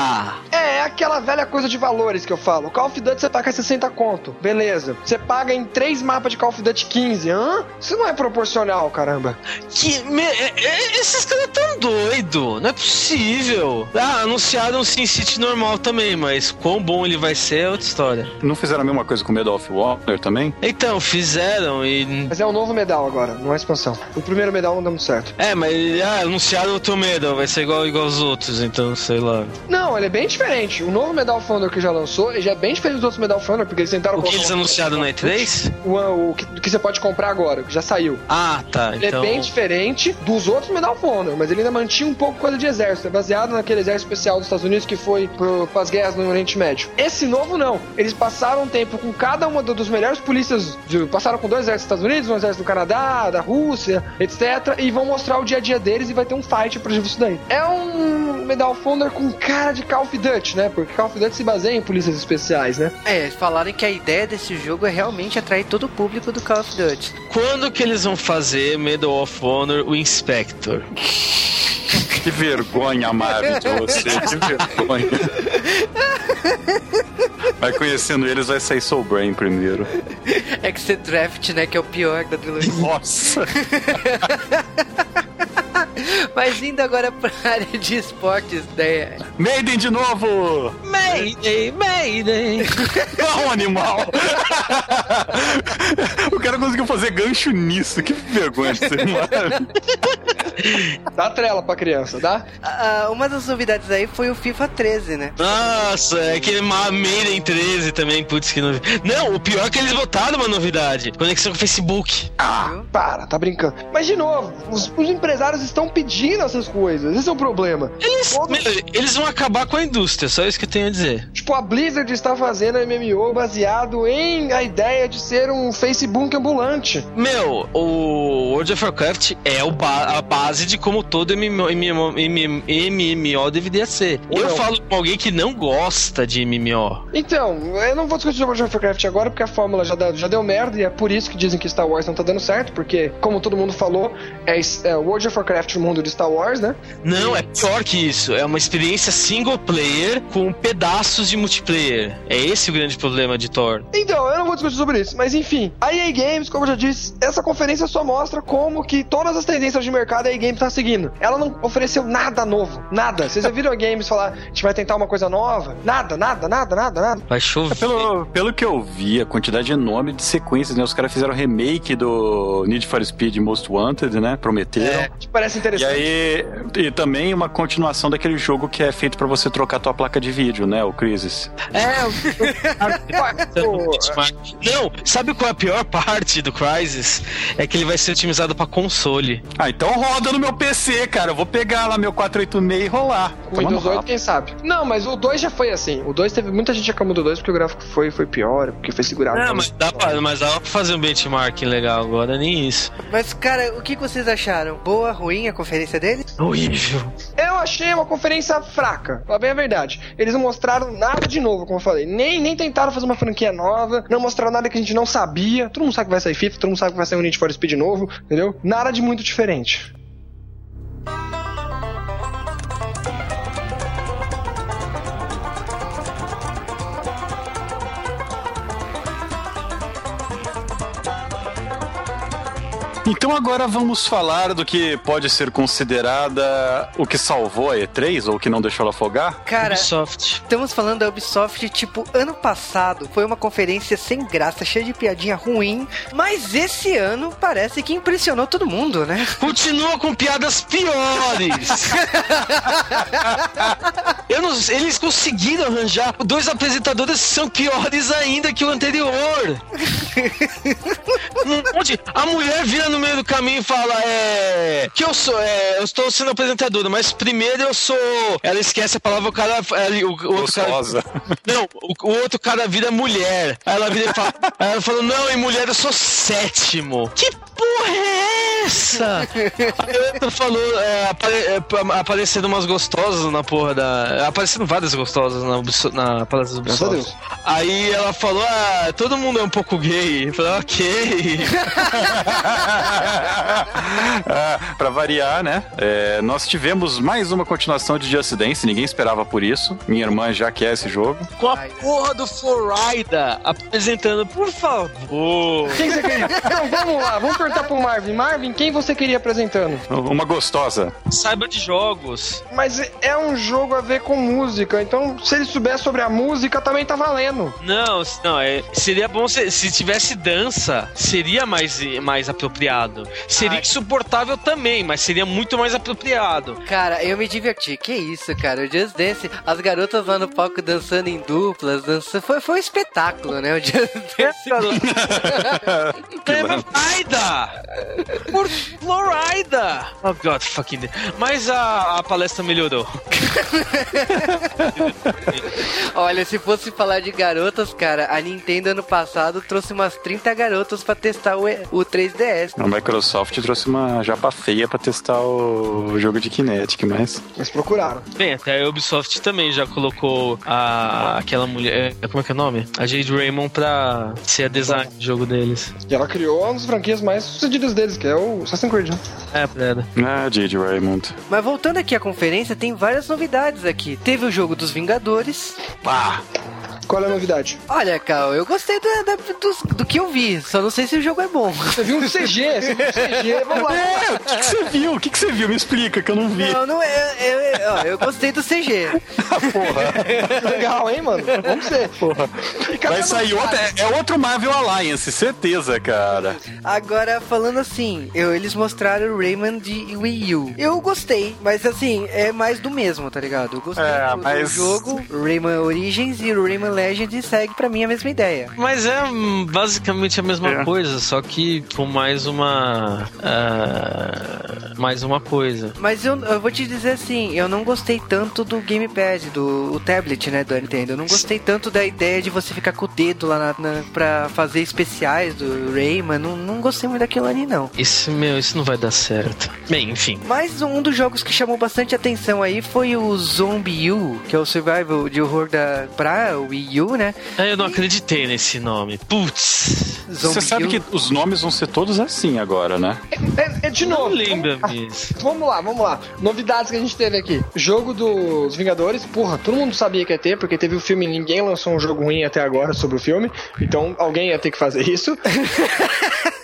É, é aquela velha coisa de valores que eu falo. Call of Duty você paga 60 conto, beleza. Você paga em três mapas de Call of Duty 15, hã? Isso não é proporcional, caramba. Que me- é- é- esses caras tão doidos, não é possível. Ah, anunciaram o Sin City normal também, mas quão bom ele vai ser é outra história. Não fizeram a mesma coisa com Medal of Honor também? Então, fizeram e. Mas é um novo medal agora, não é expansão. O primeiro medal não deu muito certo. É, mas ah, anunciaram outro medal, vai ser igual, igual aos outros, então sei lá. Não, ele é bem diferente. O novo Medal of Honor que já lançou, ele já é bem diferente dos outros Medal of Honor, porque eles tentaram O que eles um- anunciaram na E3? O, o, que, o que você pode comprar agora, que já já saiu. Ah, tá. Ele então... é bem diferente dos outros Medal of Honor, mas ele ainda mantinha um pouco coisa de exército. É baseado naquele exército especial dos Estados Unidos que foi para as guerras no Oriente Médio. Esse novo não. Eles passaram um tempo com cada uma dos melhores polícias. De, passaram com dois exércitos dos Estados Unidos, um exército do Canadá, da Rússia, etc. E vão mostrar o dia a dia deles e vai ter um fight pra isso daí. É um Medal of Honor com cara de Call of Duty, né? Porque Call of Duty se baseia em polícias especiais, né? É, eles falaram que a ideia desse jogo é realmente atrair todo o público do Call of Duty. Quando que eles vão fazer Medal of Honor o Inspector? Que vergonha, Marvel, de você. Que <laughs> vergonha. Vai conhecendo eles, vai sair Soul Brain primeiro. É que você draft, né? Que é o pior da trilogia. Nossa! <laughs> Mas indo agora pra área de esportes, né? Maiden de novo! Mayday, Mayday! Não, animal! <laughs> o cara conseguiu fazer gancho nisso. Que vergonha de ser mano. <laughs> Dá trela pra criança, dá? Ah, uma das novidades aí foi o FIFA 13, né? Nossa, é aquele Maiden 13 também, putz, que novidade. Não, o pior é que eles botaram uma novidade: conexão com o Facebook. Ah, para, tá brincando. Mas de novo, os, os empresários estão pedindo essas coisas. Esse é o problema. Eles, Todo- meu, eles vão acabar com a indústria, só isso que eu tenho a dizer. Tipo, a Blizzard está fazendo MMO baseado em a ideia de ser um Facebook ambulante. Meu, o World of Warcraft é o ba- a base de como todo MMO, MMO, MMO, MMO deveria ser. Ou eu não. falo com alguém que não gosta de MMO. Então, eu não vou discutir World of Warcraft agora porque a fórmula já, dá- já deu merda e é por isso que dizem que Star Wars não tá dando certo, porque, como todo mundo falou, é, é World of Warcraft no mundo de Star Wars, né? Não, é pior que isso. É uma experiência single player com pedaços de multiplayer. É esse o grande problema de Thor. Então, eu não vou discutir sobre isso, mas enfim, a EA Games, como eu já disse, essa conferência só mostra como que todas as tendências de mercado a EA Games tá seguindo. Ela não ofereceu nada novo, nada. Vocês já viram a Games falar, a gente vai tentar uma coisa nova? Nada, nada, nada, nada, nada. Vai chover. Pelo, pelo que eu vi, a quantidade enorme de sequências, né? Os caras fizeram remake do Need for Speed Most Wanted, né? Prometeram. É, que parece E interessante. aí, e também uma continuação daquele jogo que é feito pra você trocar tua placa de vídeo, né? O Crisis. É, Pô, <laughs> não, sabe qual é a pior <laughs> parte do Crysis? É que ele vai ser otimizado pra console. Ah, então roda no meu PC, cara. Eu vou pegar lá meu 486 e rolar. Com Toma Windows 8, rabo. quem sabe? Não, mas o 2 já foi assim. O 2 teve muita gente reclamou do 2 porque o gráfico foi, foi pior, porque foi segurado. Não, mas dá, pra, mas dá pra fazer um benchmark legal agora, nem isso. Mas, cara, o que que vocês acharam? Boa, ruim a conferência deles? Horrível. Eu achei uma conferência fraca, pra bem a verdade. Eles não mostraram nada de novo, como eu falei. Nem, nem tentaram fazer uma franquia nova, não mostraram nada que a gente não sabia. Todo mundo sabe que vai sair FIFA, todo mundo sabe que vai sair um Need for Speed novo, entendeu? Nada de muito diferente. Thank you. Então agora vamos falar do que pode ser considerada o que salvou a E3 ou o que não deixou ela afogar. Cara, Ubisoft. estamos falando da Ubisoft, tipo, ano passado foi uma conferência sem graça, cheia de piadinha ruim, mas esse ano parece que impressionou todo mundo, né? Continua com piadas piores. <laughs> Eu não, eles conseguiram arranjar dois apresentadores que são piores ainda que o anterior. <laughs> Um monte- a mulher vira no meio do caminho e fala: É. Que eu sou, é, eu estou sendo apresentadora, mas primeiro eu sou. Ela esquece a palavra, o cara. é, O, o outro cara, <laughs> não, o, o outro cara vira mulher. Aí ela vira e fala. <laughs> Aí ela falou: Não, em mulher eu sou sétimo. Que porra é essa? Aí o outro falou: é, apare, é, pa- Aparecendo umas gostosas na porra da. Aparecendo várias gostosas na, na palestra do Ubisoft. Aí ela falou: Ah, todo mundo é um pouco gay. Eu falei: Ok. <laughs> Ah, <laughs> pra variar, né? é, nós tivemos mais uma continuação de Just Dance, ninguém esperava por isso. Minha irmã já quer esse jogo. Com a porra do Florida apresentando, por favor. Quem que você queria? Então vamos lá, vamos perguntar pro Marvin. Marvin, quem você queria apresentando? Uma gostosa. Saiba de jogos. Mas é um jogo a ver com música, então se ele souber sobre a música também tá valendo. Não, não, é, seria bom se, se tivesse dança, seria mais, mais apropriado. Seria Ai. insuportável também, mas seria muito mais apropriado. Cara, eu me diverti. Que isso, cara? O Just Dance, as garotas lá no palco dançando em duplas, dançando. Foi, foi um espetáculo, né? O Just <laughs> Dance. <laughs> Florida! Por Florida! Oh god, fucking. Mas a, a palestra melhorou. <laughs> Olha, se fosse falar de garotas, cara, a Nintendo ano passado trouxe umas 30 garotas pra testar o, o 3DS. A Microsoft trouxe uma japa feia pra testar o jogo de Kinetic, mas. Eles procuraram. Bem, até a Ubisoft também já colocou a, aquela mulher. é, Como é que é o nome? A Jade Raymond pra ser a design do jogo deles. E ela criou uma das franquias mais sucedidas deles, que é o Assassin's Creed, né? É, Preda. Ah, J.J. Raymond. Mas voltando aqui à conferência, tem várias novidades aqui. Teve o jogo dos Vingadores. Pá! Qual é a novidade? Olha, Cal, eu gostei do, do, do que eu vi, só não sei se o jogo é bom. Você viu um CG, <laughs> você viu um CG, vamos lá. É, o que que você viu? O que que você viu? Me explica, que eu não vi. Não, não é. Eu, eu, ó, eu gostei do CG. <laughs> Legal, hein, mano? Vamos ser. Porra. Vai sair outro. É, é outro Marvel Alliance, certeza, cara. Agora, falando assim, eu, eles mostraram o Rayman de Wii U. Eu gostei, mas assim, é mais do mesmo, tá ligado? Eu gostei É, do, do mas- jogo, o Rayman Origins e o Rayman Legends segue pra mim a mesma ideia. Mas é hum, basicamente a mesma É. coisa, só que com mais uma. ah, mais uma coisa. Mas eu, eu vou te dizer assim, eu não gostei tanto do gamepad, do o tablet, né, do Nintendo. Eu não gostei tanto da ideia de você ficar com o dedo lá na, na, pra fazer especiais do Rayman. Não, não gostei muito daquilo ali, não. Isso, meu, isso não vai dar certo. Bem, enfim. Mas um dos jogos que chamou bastante atenção aí foi o Zombie U, que é o survival de horror da pra Wii U, né? É, Eu não acreditei nesse nome. Putz. Você sabe U. que os nomes vão ser todos assim agora, né? É, é de Não novo. Isso. <laughs> Vamos lá, vamos lá. Novidades que a gente teve aqui. Jogo dos Vingadores. Porra, todo mundo sabia que ia ter, porque teve o filme e ninguém lançou um jogo ruim até agora sobre o filme. Então alguém ia ter que fazer isso. <laughs>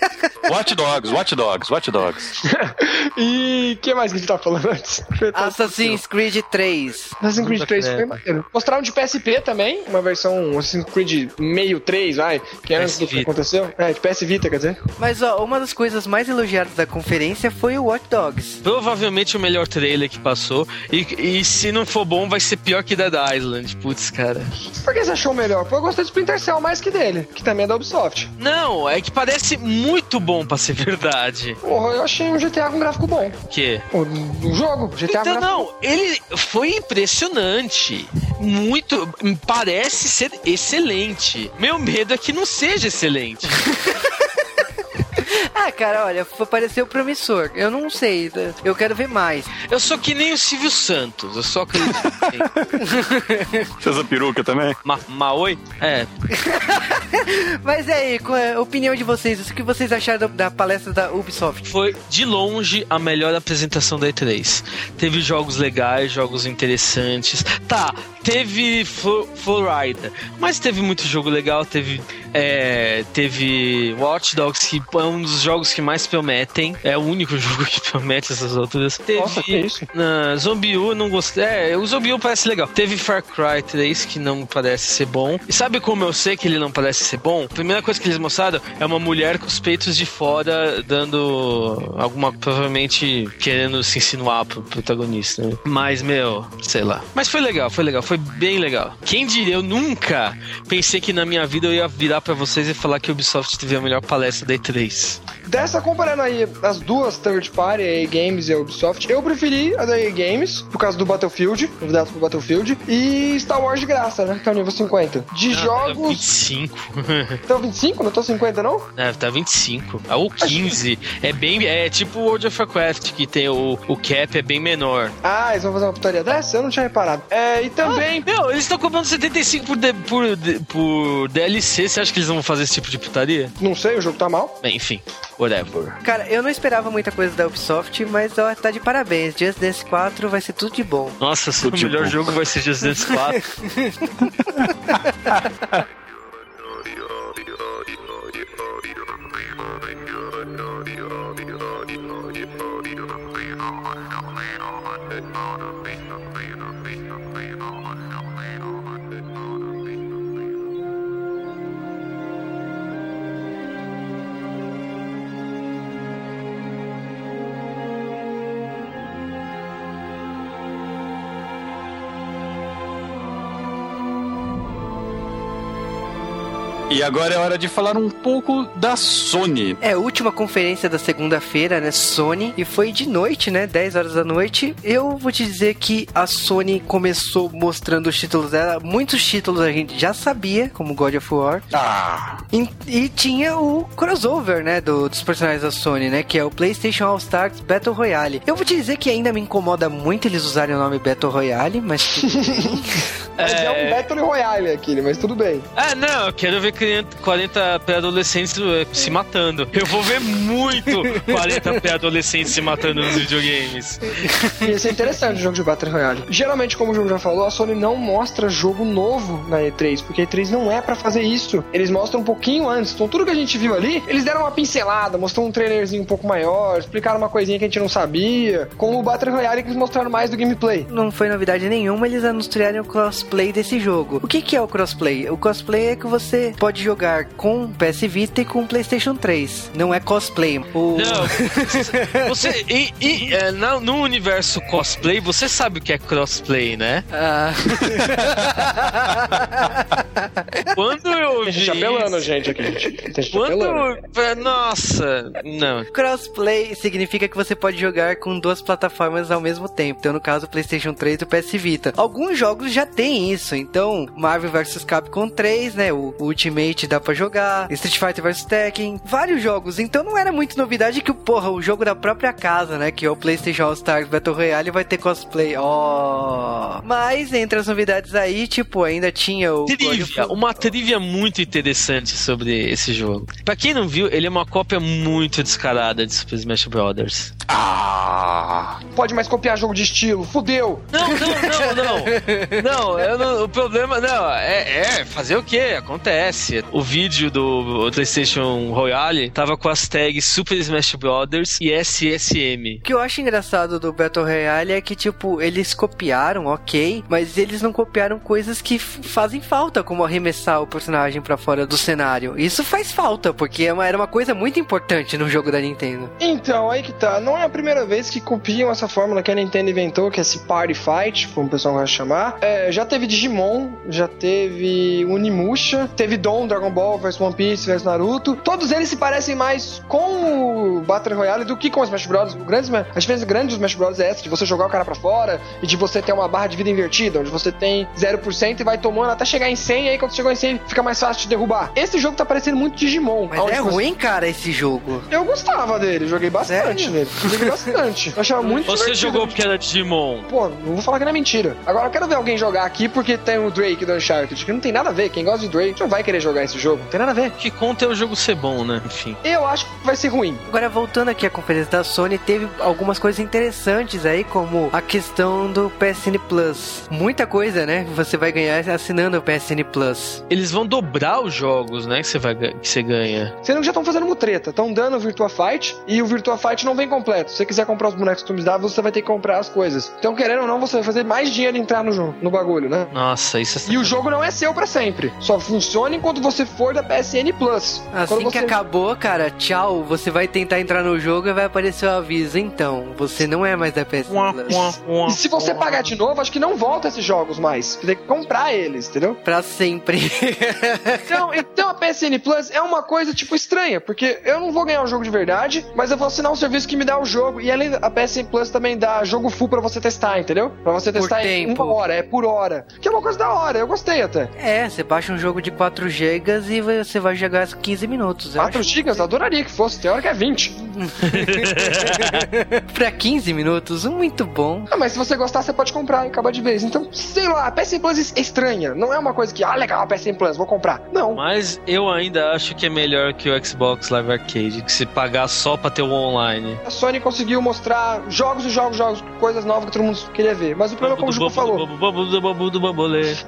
Watch Dogs, Watch Dogs, Watch Dogs. e o que mais que a gente tá falando antes? Assassin's Creed 3. Assassin's Creed 3 foi maneiro. Mostraram de PSP também, uma versão Assassin's Creed meio 3, vai, que é antes do que aconteceu. É, de PS Vita, quer dizer. Mas ó, uma das coisas mais elogiadas da conferência foi o Watch Dogs. Provavelmente o melhor trailer que passou. E, e se não for bom, vai ser pior que Dead Island. Putz, cara. Por que você achou melhor? Pô, eu gostei de Splinter Cell mais que dele, que também é da Ubisoft. Não, é que parece muito bom pra ser verdade. Porra, eu achei um GTA com gráfico bom. Que? O, o jogo, GTA Então, não, ele foi impressionante. Muito. Parece ser excelente. Meu medo é que não seja excelente. <laughs> <laughs> Ah, cara, olha, pareceu promissor. Eu não sei, né? eu quero ver mais. Eu sou que nem o Silvio Santos. Eu só acredito. em- Fez a peruca também? Ma Maoi? É. <laughs> Mas e aí, qual é a opinião de vocês? O que vocês acharam da, da palestra da Ubisoft? Foi de longe a melhor apresentação da E3. Teve jogos legais, jogos interessantes. Tá, teve Flo- Florida, mas teve muito jogo legal. Teve, é, teve Watch Dogs, que é um dos jogos que mais prometem. É o único <laughs> jogo que promete essas alturas. Teve Nossa, que isso? na Zombie U, não gostei. É, o Zombie U parece legal. Teve Far Cry 3, que não parece ser bom. E sabe como eu sei que ele não parece ser bom? A primeira coisa que eles mostraram é uma mulher com os peitos de fora dando alguma. provavelmente querendo se insinuar pro protagonista. né? Mas, meu, sei lá. Mas foi legal, foi legal, foi bem legal. Quem diria, eu nunca pensei que na minha vida eu ia virar pra vocês e falar que a Ubisoft teve a melhor palestra da E3. Dessa, comparando aí as duas third party, a EA Games e a Ubisoft, eu preferi a da EA Games, por causa do Battlefield, novidades pro Battlefield, e Star Wars de graça, né? Que é o nível 50. De Ah, jogos. 25. Então 25? Não tô 50, não? É, tá 25. Ah, o 15. É bem. É tipo o World of Warcraft, que tem o, o cap é bem menor. Ah, eles vão fazer uma putaria dessa? Eu não tinha reparado. É, e também. Meu, eles estão cobrando 75 por, D- por, D- por DLC. Você acha que eles vão fazer esse tipo de putaria? Não sei, o jogo tá mal. Bem, enfim, whatever. Cara, eu não esperava muita coisa da Ubisoft, mas ó, tá de parabéns. Just Dance 4 vai ser tudo de bom. Nossa, o Tudo de melhor bom. jogo vai ser Just Dance 4. <laughs> agora é hora de falar um pouco da Sony. É, última conferência da segunda-feira, né? Sony. E foi de noite, né? 10 horas da noite. Eu vou te dizer que a Sony começou mostrando os títulos dela. Muitos títulos a gente já sabia, como God of War. Ah. E, e tinha o crossover, né? Do, dos personagens da Sony, né? Que é o PlayStation All Stars Battle Royale. Eu vou te dizer que ainda me incomoda muito eles usarem o nome Battle Royale, mas. <laughs> Mas é... um Battle Royale aquele, mas tudo bem. Ah, não, eu quero ver 40 pré-adolescentes eh, se matando. Eu vou ver muito 40 pré-adolescentes se matando nos videogames. Isso é interessante o jogo de Battle Royale. Geralmente, como o jogo já falou, a Sony não mostra jogo novo na E3, porque a E3 não é para fazer isso. Eles mostram um pouquinho antes. Então, tudo que a gente viu ali, eles deram uma pincelada, mostrou um trailerzinho um pouco maior, explicaram uma coisinha que a gente não sabia. Como o Battle Royale, que eles mostraram mais do gameplay. Não foi novidade nenhuma, eles anunciaram o crossplay desse jogo. O que, que é o crossplay? O crossplay é que você pode jogar com PS Vita e com PlayStation 3. Não é cosplay. O... Não. <laughs> Você, e, e, é, no universo cosplay, você sabe o que é crossplay, né? Ah. <laughs> Quando eu vi. Tá apelando, gente, aqui. Gente. Quando. Nossa, não. Crossplay significa que você pode jogar com duas plataformas ao mesmo tempo. Então, no caso, o PlayStation 3 e o PS Vita. Alguns jogos já têm isso. Então, Marvel vs Capcom 3, né? O Ultimate dá pra jogar. Street Fighter vs Tekken. Vários jogos. Então, não era muito novidade que, porra, o jogo da própria casa, né? Que é o PlayStation All Stars Battle Royale vai ter cosplay. Ó. Oh. Mas, entre as novidades aí, tipo, ainda tinha o. Trivia. Uma trivia muito interessante sobre esse jogo. Pra quem não viu, ele é uma cópia muito descarada de Super Smash Bros. Ah! Pode mais copiar jogo de estilo, fudeu! Não, não, não, não. <laughs> não, não o problema, não, é, é, fazer o que? Acontece. O vídeo do PlayStation Royale tava com as tags Super Smash Bros. e SSM. O que eu acho engraçado do Battle Royale é que, tipo, eles copiaram, ok, mas eles não copiaram coisas que fazem falta, como arremessar o personagem para fora do cenário. Isso faz falta, porque é era uma coisa muito importante no jogo da Nintendo. Então, aí que tá. Não é a primeira vez que copiam essa fórmula que a Nintendo inventou, que é esse Party Fight, como o pessoal vai chamar. É, já teve Digimon, já teve Unimusha, teve Dom, Dragon Ball vs One Piece vs Naruto. Todos eles se parecem mais com o Battle Royale do que com o Smash Bros. O grande, a diferença grande dos Smash Bros. é essa, de você jogar o cara para fora e de você ter uma barra de vida invertida, onde você tem 0% e vai tomando até chegar em 100, e aí quando chegou em 100 fica mais fácil de derrubar. Esse jogo tá parecendo muito Digimon. Mas é ruim, você... cara, esse jogo. Eu gostava dele, joguei bastante Sério? nele. Joguei bastante. Eu achava muito Você divertido. jogou porque era Digimon. Pô, não vou falar que não é mentira. Agora eu quero ver alguém jogar aqui porque tem o Drake do Uncharted, que não tem nada a ver. Quem gosta de Drake não vai querer jogar esse jogo. Não tem nada a ver. Que conta é o jogo ser bom, né? Enfim. Eu acho que vai ser ruim. Agora, voltando aqui à conferência da Sony, teve algumas coisas interessantes aí, como a questão do PSN Plus. Muita coisa, né? Você vai ganhar assinando o PSN Plus. Eles vão dobrar os jogos, né? Que você, vai, que você ganha. Você não já estão fazendo mutreta. Estão dando o Virtua Fight e o Virtua Fight não vem completo. Se você quiser comprar os bonecos customizáveis, você vai ter que comprar as coisas. Então, querendo ou não, você vai fazer mais dinheiro entrar no jogo, no bagulho, né? Nossa, isso é E o jogo não é seu para sempre. Só funciona enquanto você for da PSN Plus. Assim Quando que acabou, cara, tchau. Você vai tentar entrar no jogo e vai aparecer o aviso. Então, você não é mais da PSN Plus. e se você pagar de novo, acho que não volta esses jogos mais. Você tem que comprar eles, entendeu? Pra sempre. <laughs> então, então a PSN Plus é uma coisa, tipo, estranha. Porque eu não vou ganhar o jogo de verdade, mas eu vou assinar um serviço que me dá o jogo. E além a PSN Plus também dá jogo full pra você testar, entendeu? Pra você testar por em tempo. uma hora, é por hora. Que é uma coisa da hora, eu gostei até. É, você baixa um jogo de 4 GB e você vai jogar 15 minutos. 4 GB? Adoraria que fosse, tem hora que é 20. <laughs> pra 15 minutos, muito bom. Ah, mas se você gostar, você pode comprar e acabar de vez. Então, sei lá, a PSN Plus é estranha. Não é uma coisa que, ah, legal, a PSN Plus, vou comprar. Não. Mas eu ainda acho que é melhor que o Xbox Live Arcade, que se pagar só pra ter o online. A Sony conseguiu mostrar jogos e jogos, jogos, coisas novas que todo mundo queria ver. Mas o problema, como o Juco falou do bambolê. <laughs>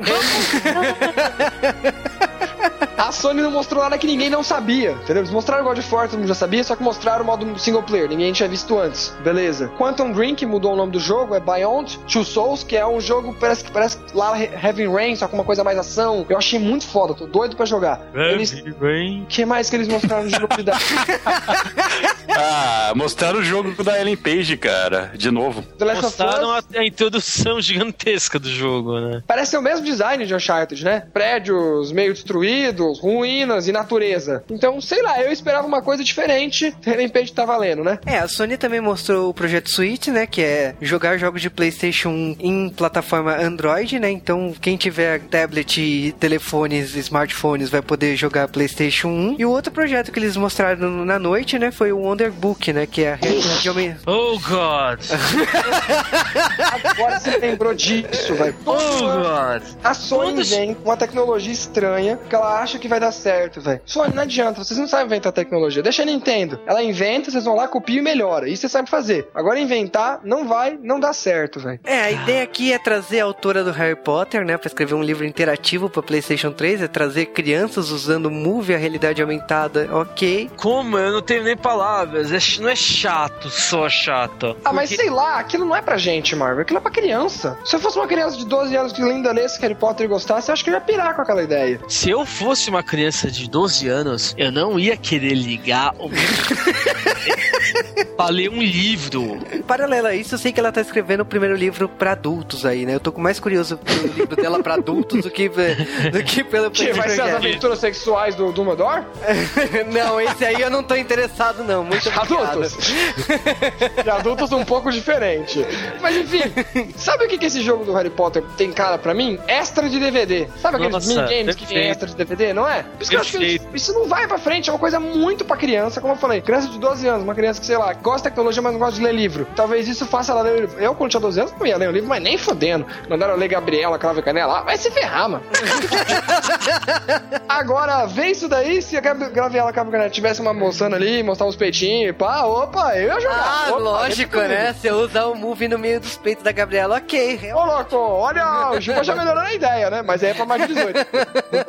A Sony não mostrou nada que ninguém não sabia, entendeu? Eles mostraram God of War, todo mundo já sabia, só que mostraram o modo single player, ninguém tinha visto antes. Beleza. Quantum Dream, que mudou o nome do jogo, é Beyond Two Souls, que é um jogo, parece que parece lá Heavy Rain, só com uma coisa mais ação. Eu achei muito foda, tô doido pra jogar. Eles... Rain. O que mais que eles mostraram de novidade? <laughs> ah, mostraram o jogo da Ellen Page, cara, de novo. Mostraram a, a introdução gigantesca do jogo, né? Parece ser o mesmo design de Uncharted, né? Prédios meio destruídos, ruim ruínas e natureza. Então, sei lá, eu esperava uma coisa diferente, de repente tá valendo, né? É, a Sony também mostrou o projeto Switch, né? Que é jogar jogos de PlayStation 1 em plataforma Android, né? Então, quem tiver tablet e telefones, smartphones, vai poder jogar PlayStation 1. E o outro projeto que eles mostraram na noite, né? Foi o Wonder Book, né? Que é a realidade aumentada. <laughs> Oh, God! Agora você lembrou disso, velho. Oh, God! A Sony Quando- vem com uma tecnologia estranha que ela acha que vai dar certo, velho. Sony, não adianta, vocês não sabem inventar tecnologia. Deixa a Nintendo. Ela inventa, vocês vão lá, copiam e melhora. Isso você sabe fazer. Agora inventar, não vai, não dá certo, velho. É, a ideia aqui é trazer a autora do Harry Potter, né, pra escrever um livro interativo pra PlayStation 3, é trazer crianças usando Move, a realidade aumentada, ok. Como? Eu não tenho nem palavras. É não é chato, só chato. Ah, mas Porque- sei lá, aquilo não é pra gente, Marvel. Aquilo é pra criança. Se eu fosse uma criança de 12 anos que ainda lesse Harry Potter e gostasse, eu acho que eu ia pirar com aquela ideia. Se eu fosse uma criança de 12 anos, eu não ia querer ligar o <laughs> pra ler um livro. Paralelo a isso, eu sei que ela tá escrevendo o primeiro livro pra adultos aí, né? Eu tô mais curioso pelo livro dela pra adultos do que, do que pelo Que vai ser as aventuras sexuais do Dumbledore? <laughs> Não, esse aí eu não tô interessado não, muito. Adultos. de adultos um pouco diferente. Mas enfim, sabe o que, que esse jogo do Harry Potter tem cara pra mim? Extra de DVD. Sabe aqueles minigames que tem extra de DVD, não é? Por isso que eu acho que isso não vai pra frente, é uma coisa muito pra criança, como eu falei. Criança de 12 anos, uma criança que, sei lá, gosta de tecnologia, mas não gosta de ler livro. Talvez isso faça ela ler o livro. Eu, quando tinha 12 anos, não ia ler o livro, mas nem fodendo. Mandaram eu ler Gabriela, Cravo e Canela lá, vai se ferrar, mano. <laughs> Agora, vê isso daí, se a Gab- Gabriela Cravo e Canela tivesse uma moçana ali, mostrar uns peitinhos e pá, opa, eu ia jogar. Ah, Opa, lógico, ia né? Se eu usar o Move no meio dos peitos da Gabriela, ok. Ô, louco, olha, o Juba já melhorou a ideia, né? Mas aí é pra mais de 18. <laughs>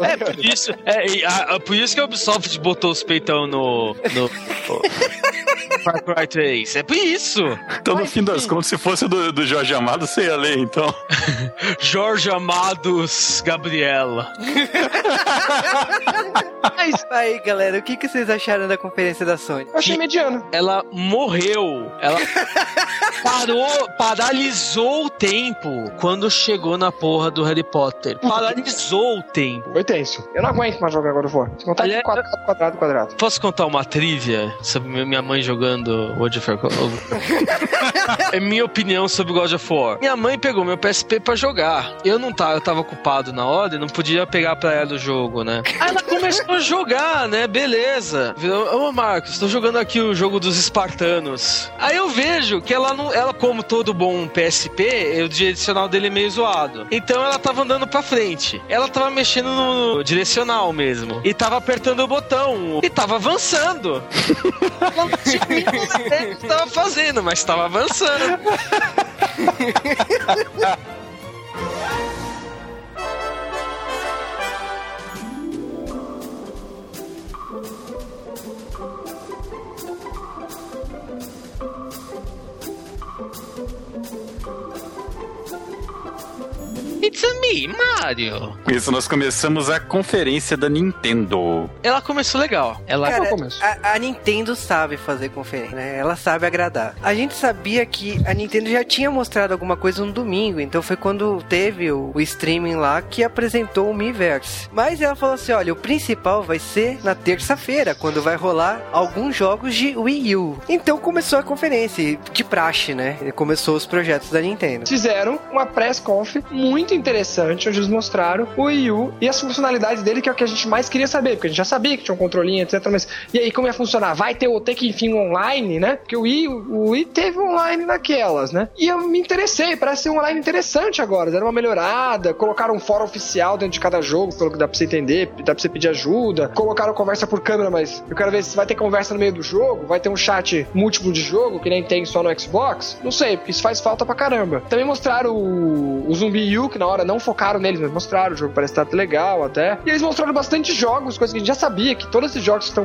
É, por isso, é, a- a- por isso que a Ubisoft botou os peitão no, no <laughs> Far Cry 3. É por isso! Então, no fim das contas, se fosse do, do Jorge Amado, você ia ler, então. <laughs> Jorge Amados Gabriela. Mas <laughs> aí, galera, o que, que vocês acharam da conferência da Sony? Eu achei mediano. Ela morreu. Ela <laughs> parou, paralisou o tempo quando chegou na porra do Harry Potter. Paralisou o tempo. Foi tenso. Eu não aguento mais jogar of War. Se contar Aliás, quadrado, quadrado, quadrado. Posso contar uma trivia sobre minha mãe jogando World of Warcraft? é minha opinião sobre God of War. Minha mãe pegou meu PSP pra jogar. Eu não tava, eu tava ocupado na hora e não podia pegar pra ela o jogo, né? Aí ela começou a jogar, né? Beleza. Ô Marcos, tô jogando aqui o jogo dos espartanos. Aí eu vejo que ela não. Ela, como todo bom PSP, o direcional dele é meio zoado. Então ela tava andando pra frente. Ela tava mexendo no direcional mesmo. E tava apertando o botão. E tava avançando. <laughs> Ela não tinha nem ideia do que tava fazendo, mas tava avançando. <laughs> It's me, Mario. Com isso, nós começamos a conferência da Nintendo. Ela começou legal. Ela Cara, começo. a, a Nintendo sabe fazer conferência, né? Ela sabe agradar. A gente sabia que a Nintendo já tinha mostrado alguma coisa no domingo, então foi quando teve o, o streaming lá que apresentou o Miiverse. Mas ela falou assim: olha, o principal vai ser na terça-feira, quando vai rolar alguns jogos de Wii U. Então começou a conferência, de praxe, né? E Começou os projetos da Nintendo. Fizeram uma press conf muito interessante, onde eles mostraram o Wii U e as funcionalidades dele, que é o que a gente mais queria saber, porque a gente já sabia que tinha um controlinho, etc. Mas e aí, como ia funcionar? Vai ter o ter que enfim online, né? Porque o Wii, o Wii teve online naquelas, né? E eu me interessei, parece ser um online interessante agora. Deram uma melhorada, colocaram um fórum oficial dentro de cada jogo, pelo que dá pra você entender, dá pra você pedir ajuda. Colocaram conversa por câmera, mas eu quero ver se vai ter conversa no meio do jogo, vai ter um chat múltiplo de jogo, que nem tem só no Xbox. Não sei, porque isso faz falta pra caramba. Também mostraram o, o Zumbi U, que na hora não focaram neles, mas mostraram, o jogo parece estar legal até. E eles mostraram bastante jogos, coisas que a gente já sabia, que todos esses jogos que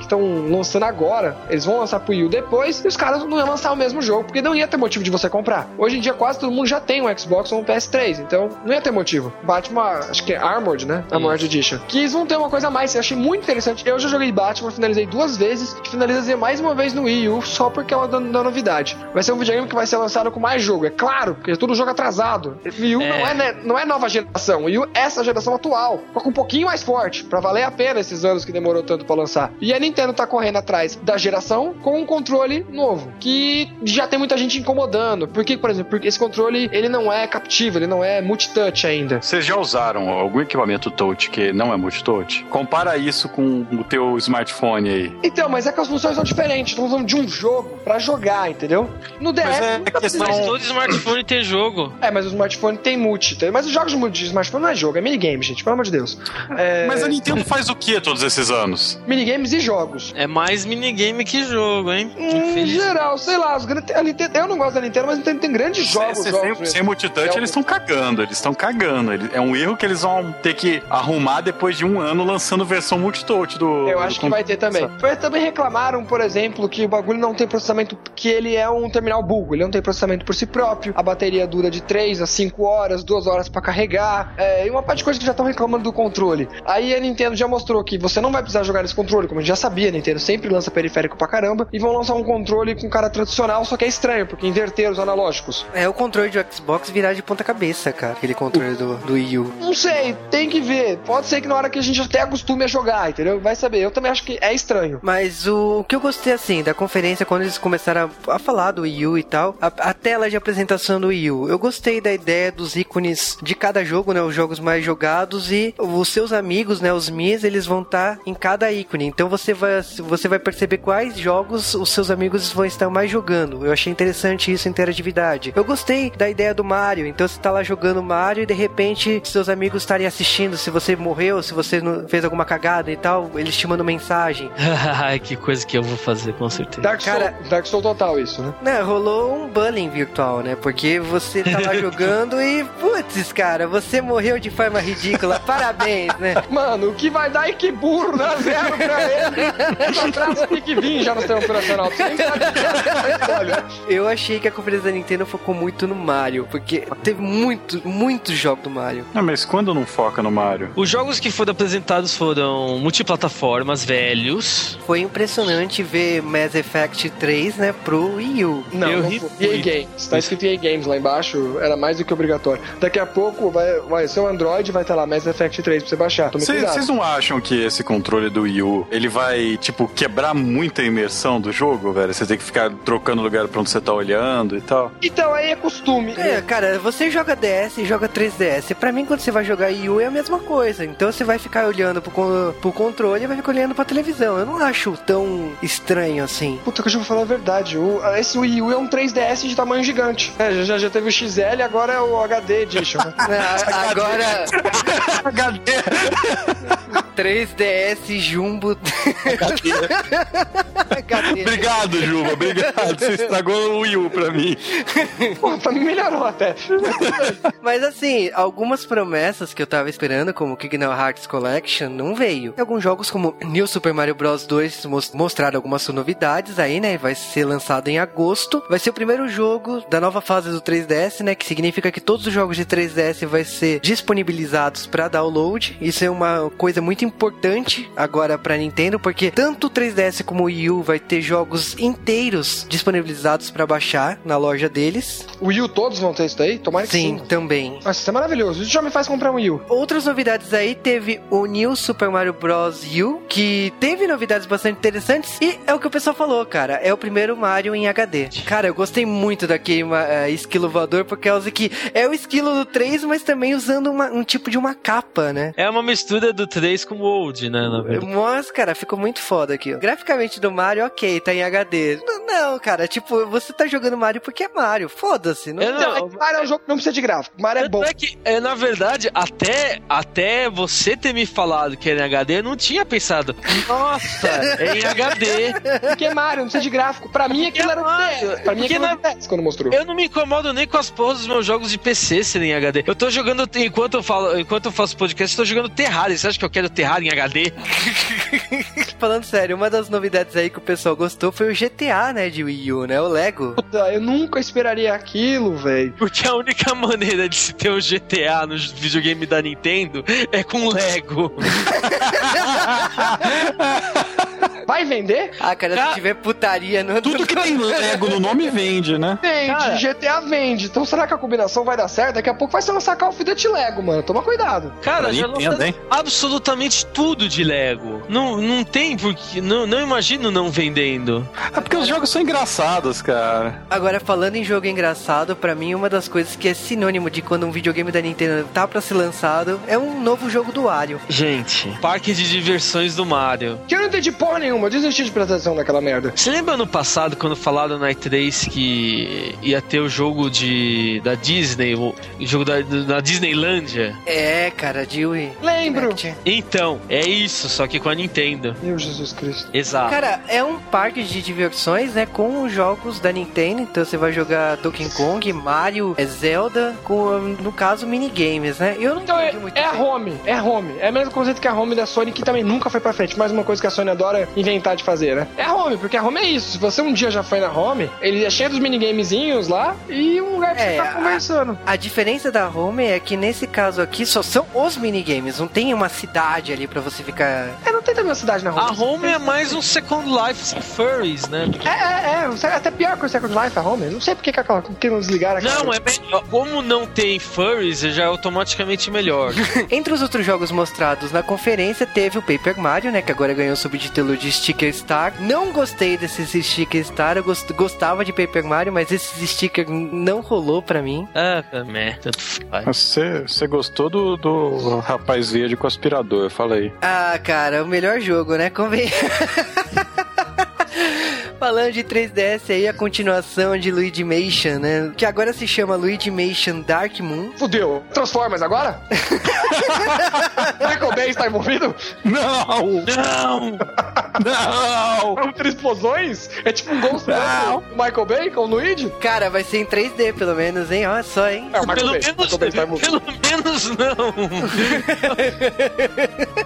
estão lançando agora, eles vão lançar pro Wii U depois, e os caras não iam lançar o mesmo jogo, porque não ia ter motivo de você comprar. Hoje em dia quase todo mundo já tem um Xbox ou um PS3, então não ia ter motivo. Batman, acho que é Armored, né? Armored Edition. Que eles vão ter uma coisa a mais, eu achei muito interessante. Eu já joguei Batman, finalizei duas vezes, finalizei mais uma vez no Wii U, só porque é uma da, da novidade. Vai ser um videogame que vai ser lançado com mais jogo, é claro, porque é tudo jogo atrasado. Wii U É. não é né, não é nova geração. É essa geração atual. Só com um pouquinho mais forte. Pra valer a pena esses anos que demorou tanto pra lançar. E a Nintendo tá correndo atrás da geração com um controle novo. Que já tem muita gente incomodando. Porque, por exemplo, porque esse controle ele não é captivo, ele não é multitouch ainda. Vocês já usaram algum equipamento touch que não é multitouch? Compara isso com o teu smartphone aí. Então, mas é que as funções são diferentes. Estamos falando de um jogo pra jogar, entendeu? No DS. Mas é questão- Mas todo smartphone tem jogo. É, mas o smartphone tem multi. Mas os jogos de smartphone não é jogo, é minigame, gente, pelo amor de Deus. É, Mas a Nintendo faz o que todos esses anos? Minigames e jogos. É mais minigame que jogo, hein? Em Infeliz. geral, sei lá, os grandes- a Nintendo, eu não gosto da Nintendo, mas a Nintendo tem grandes jogos. sem, jogos sem, sem multitouch, É, eles estão cagando. Eles estão cagando. É um erro que eles vão ter que arrumar depois de um ano lançando versão multitouch do. Eu do acho que vai ter também. Eles também reclamaram, por exemplo, que o bagulho não tem processamento, que ele é um terminal burro, ele não tem processamento por si próprio, a bateria dura de 3 a 5 horas, 2 horas pra carregar, é, e uma parte de coisa que já estão reclamando do controle. Aí a Nintendo já mostrou que você não vai precisar jogar nesse controle, como a gente já sabia, a Nintendo sempre lança periférico pra caramba, e vão lançar um controle com cara tradicional, só que é estranho, porque inverteram os analógicos. É o controle do Xbox virar de ponta cabeça, cara. Aquele controle do, do Wii U. Não sei, tem que ver. Pode ser que na hora que a gente até acostume a jogar, entendeu? Vai saber. Eu também acho que é estranho. Mas o, o que eu gostei, assim, da conferência, quando eles começaram a, a falar do Wii U e tal, a, a tela de apresentação do Wii U, eu gostei da ideia dos ícones de cada jogo, né, os jogos mais jogados e os seus amigos, né, os Mis, eles vão estar em cada ícone. Então você vai, você vai perceber quais jogos os seus amigos vão estar mais jogando. Eu achei interessante isso, interatividade. Eu gostei da ideia do Mario, então você tá lá jogando Mario e de repente seus amigos estarem assistindo, se você morreu, se você não- fez alguma cagada e tal, eles te mandam mensagem. <laughs> Que coisa que eu vou fazer, com certeza. Dark Soul, Cara- Dark Soul total isso, né? Né, rolou um bullying virtual, né? Porque você tá lá <laughs> jogando e, putz, cara, você morreu de forma ridícula. Parabéns, né? <laughs> Mano, o que vai dar e que burro, dá zero pra ele. Frase tem que vir já no sistema operacional. Você nem sabe dizer. Olha, Eu achei que a conferência da Nintendo focou muito no Mario, porque teve muito, muitos jogos do Mario. Ah, mas quando não foca no Mario? Os jogos que foram apresentados foram multiplataformas velhos. Foi impressionante ver Mass Effect 3, né, pro Wii U. não, Eu não. EA muito. Games. Tá escrito EA Games lá embaixo, era mais do que obrigatório. Daqui a pouco vai, vai ser o Android, vai estar lá Mass Effect 3 pra você baixar. Tome cuidado. Vocês não acham que esse controle do Wii U, ele vai, tipo, quebrar muita imersão do jogo, velho? Você tem que ficar trocando lugar pra onde você tá olhando e tal. Então aí é costume. É, cara, você joga DS e joga 3DS. Pra mim, quando você vai jogar Wii U, é a mesma coisa. Então você vai ficar olhando pro, con- pro controle e vai ficar olhando pra televisão. Eu não acho tão estranho assim. Puta, que eu já vou falar a verdade. O, esse Wii U é um 3DS de tamanho gigante. É, já- já, já teve o XL, agora é o HD Edition. né? Ah, Agora, HD! 3DS Jumbo. HD. Obrigado, Juba, obrigado. Você estragou o Wii U pra mim. Pô, pra mim melhorou até. Mas assim, algumas promessas que eu tava esperando, como Kingdom Hearts Collection, não veio. Alguns jogos como New Super Mario Bros 2 mos- mostraram algumas novidades aí, né? Vai ser lançado em agosto. Vai ser o primeiro jogo da nova fase do 3DS, né? Que significa que todos os jogos de 3DS vai ser disponibilizados para download. Isso é uma coisa muito importante agora para Nintendo, porque tanto o 3DS como o Wii U vai ter jogos inteiros disponibilizados para baixar na loja deles. O Wii U todos vão ter isso daí? Tomara que Sim, sim. também. Nossa, isso é maravilhoso. Isso já me faz comprar um Wii U. Outras novidades aí, teve o New Super Mario Bros. U, que teve novidades bastante interessantes, e é o que o pessoal falou, cara, é o primeiro Mario em HD. Cara, eu gostei muito daquele uh, esquilo voador, por causa que é o esquilo do 3, mas também usando uma- um tipo de uma capa, né? É uma mistura do 3 com o Old, né? Na verdade. Mas, cara, ficou muito foda aqui. Graficamente do Mario, ok, tá em HD. N- Não, cara, tipo, você tá jogando Mario porque é Mario. Foda-se. Não... Eu não- Não, Mario é um jogo que não precisa de gráfico. Mario é bom. É que, é, na verdade, até, até você ter me falado que era em HD, eu não tinha pensado. Nossa, é em HD. <laughs> Porque é Mario, não precisa de gráfico. Pra mim aquilo era o Mario. Pra mim aquilo era na- quando mostrou. Eu não me incomodo nem com as porras dos meus jogos de PC serem em HD. Eu tô jogando, enquanto eu falo, enquanto eu faço podcast, eu tô jogando Terraria. Você acha que eu quero Terraria em HD? <laughs> Falando sério, uma das novidades aí que o pessoal gostou foi o GTA, né, de Wii U, né? O Lego. Puta, eu nunca esperaria aquilo, velho. Porque a única maneira de se ter um GTA no videogame da Nintendo é com Lego. <laughs> vai vender? Ah, cara, Cara, se tiver putaria no Tudo que tem <laughs> Lego no nome vende, né? Vende, Cara. GTA vende. Então será que a combinação vai dar certo? Daqui a pouco vai ser lançar Call of Duty Lego, mano. Toma cuidado. Cara, já lançaram absolutamente tudo de Lego. Não, não tem porque. Não, não imagino não vendendo. É porque os jogos são engraçados, cara. Agora, falando em jogo engraçado, pra mim uma das coisas que é sinônimo de quando um videogame da Nintendo tá pra ser lançado é um novo jogo do Wario. Gente, parque de diversões do Mario. Que eu não entendi porra nenhuma. Eu desisti de prestar atenção naquela merda. Você lembra ano passado quando falaram na E3 que ia ter o jogo de da Disney, o jogo da, da Disneylândia? É, cara, de Wii. Lembro. Então, é isso, só que com a Nintendo. Meu Jesus Cristo. Exato. Cara, é um parque de diversões, né? Com os jogos da Nintendo. Então você vai jogar Donkey Kong, Mario, é Zelda, com, no caso, minigames, né? Eu não Então é, entendi muito é a bem. home, é a home. É o mesmo conceito que a home da Sony, que também nunca foi pra frente. Mais uma coisa que a Sony adora inventar de fazer, né? É a home, porque a home é isso. Se você um dia já foi na home, ele é cheio dos minigamezinhos lá e um lugar pra você É, ficar a- conversando. A diferença da home é que nesse caso aqui só são os minigames, não tem uma cidade ali pra você ficar. É, não tem também uma cidade na home. A Home é mais um Second Life sem furries, né? É, é, é. Até pior que o Second Life, a home. Não sei por que que aquela- que não desligaram aquela. Não, é melhor. Como não tem furries, já é automaticamente melhor. <laughs> Entre os outros jogos mostrados na conferência, teve o Paper Mario, né? Que agora ganhou o subtítulo de Sticker Star. Não gostei desses Sticker Star, eu gost- gostava de Paper Mario, mas esses stickers não rolou pra mim. ah, também. Tanto faz. Você, você gostou do, do rapaz verde com aspirador, eu falei. Ah, cara, o melhor jogo, né? Convém. <laughs> Falando de 3DS aí, a continuação de Luigi Mansion, né? Que agora se chama Luigi Mansion Dark Moon. Fudeu. Transformers agora? <laughs> Michael Bay está envolvido? Não! Não! Não! É um três explosões? É tipo um Ghost Não. do Michael Bay com o Luigi? Cara, vai ser em 3D pelo menos, hein? Olha só, hein? É, o Michael Pelo Bay. menos, Michael Bay está envolvido. pelo menos não.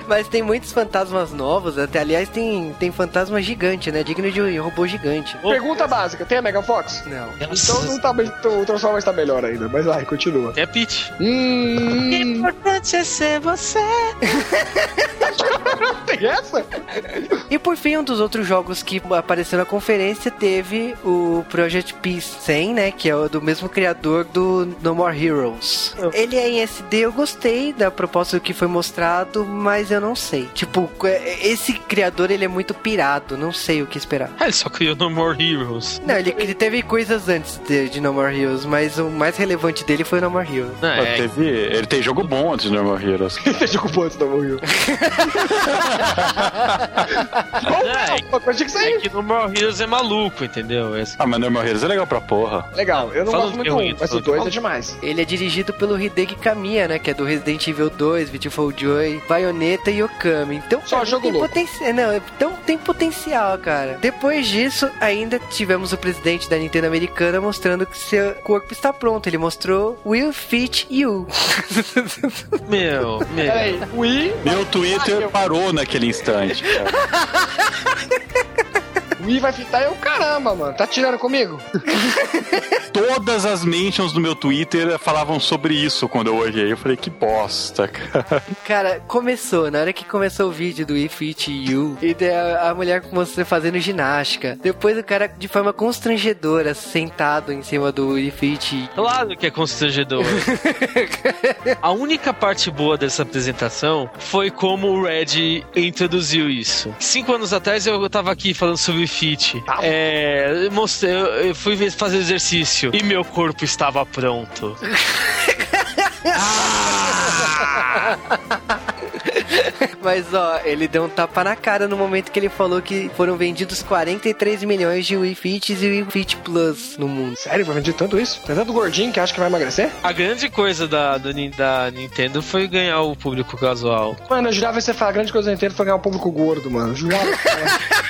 <laughs> Mas tem muitos fantasmas novos, até aliás tem, tem fantasma gigante, né? Digno de um robô gigante. Pergunta básica, tem a Mega Fox? Não. Então não tá, então o Transformers tá melhor ainda, mas vai, continua. É Peach. Hum, importante é ser você. <laughs> tem essa? E por fim, um dos outros jogos que apareceu na conferência teve o Project Peace 100, né? Que é o do mesmo criador do No More Heroes. Ele é em SD, eu gostei da proposta que foi mostrado, mas eu não sei. Tipo, é- esse criador, ele é muito pirado, não sei o que esperar. Ah, ele só criou No More Heroes. Não, ele, ele teve coisas antes de, de No More Heroes, mas o mais relevante dele foi No More Heroes. Não, é, Teve, ele tem jogo bom antes de Normal Heroes. Deixa com pontos da morreu. é, Uma coisa tinha que é sair. que No More Heroes é maluco, entendeu? É- Ah, mas Normal Heroes é legal pra porra. Legal, eu não Fala gosto muito que é ruim, mas o fala do 2 que- é demais. Ele é dirigido pelo Hideki Kamiya, né? Que é do Resident Evil 2, Beautiful Joy, Bayonetta e Okami. Então, Só mim, jogo tem louco. potencial. Não, então tem potencial, cara. Depois disso, ainda tivemos o presidente da Nintendo americana mostrando que seu corpo está pronto. Ele mostrou Will Fit You. <laughs> Meu, meu. Meu Twitter parou naquele instante. cara. <laughs> Wii vai fitar eu, caramba, mano. Tá tirando comigo? <laughs> Todas as mentions do meu Twitter falavam sobre isso quando eu olhei. Eu falei, que bosta, cara. Cara, começou, na hora que começou o vídeo do We Fit You, e daí a, a mulher mostrou fazendo ginástica. Depois o cara, de forma constrangedora, sentado em cima do We Fit You. Claro que é constrangedor. <laughs> A única parte boa dessa apresentação foi como o Red introduziu isso. Cinco anos atrás eu tava aqui falando sobre fit. É, eu mostrei, eu fui fazer exercício e meu corpo estava pronto. <laughs> <laughs> Mas ó, ele deu um tapa na cara no momento que ele falou que foram vendidos 43 milhões de Wii Fits e Wii Fit Plus no mundo. Sério, vai vender tanto isso? Tem tanto gordinho que acha que vai emagrecer? A grande coisa da, do da Nintendo foi ganhar o público casual. Mano, eu jurava que você falar a grande coisa inteira foi ganhar um público gordo, mano. Eu Jurava. <laughs>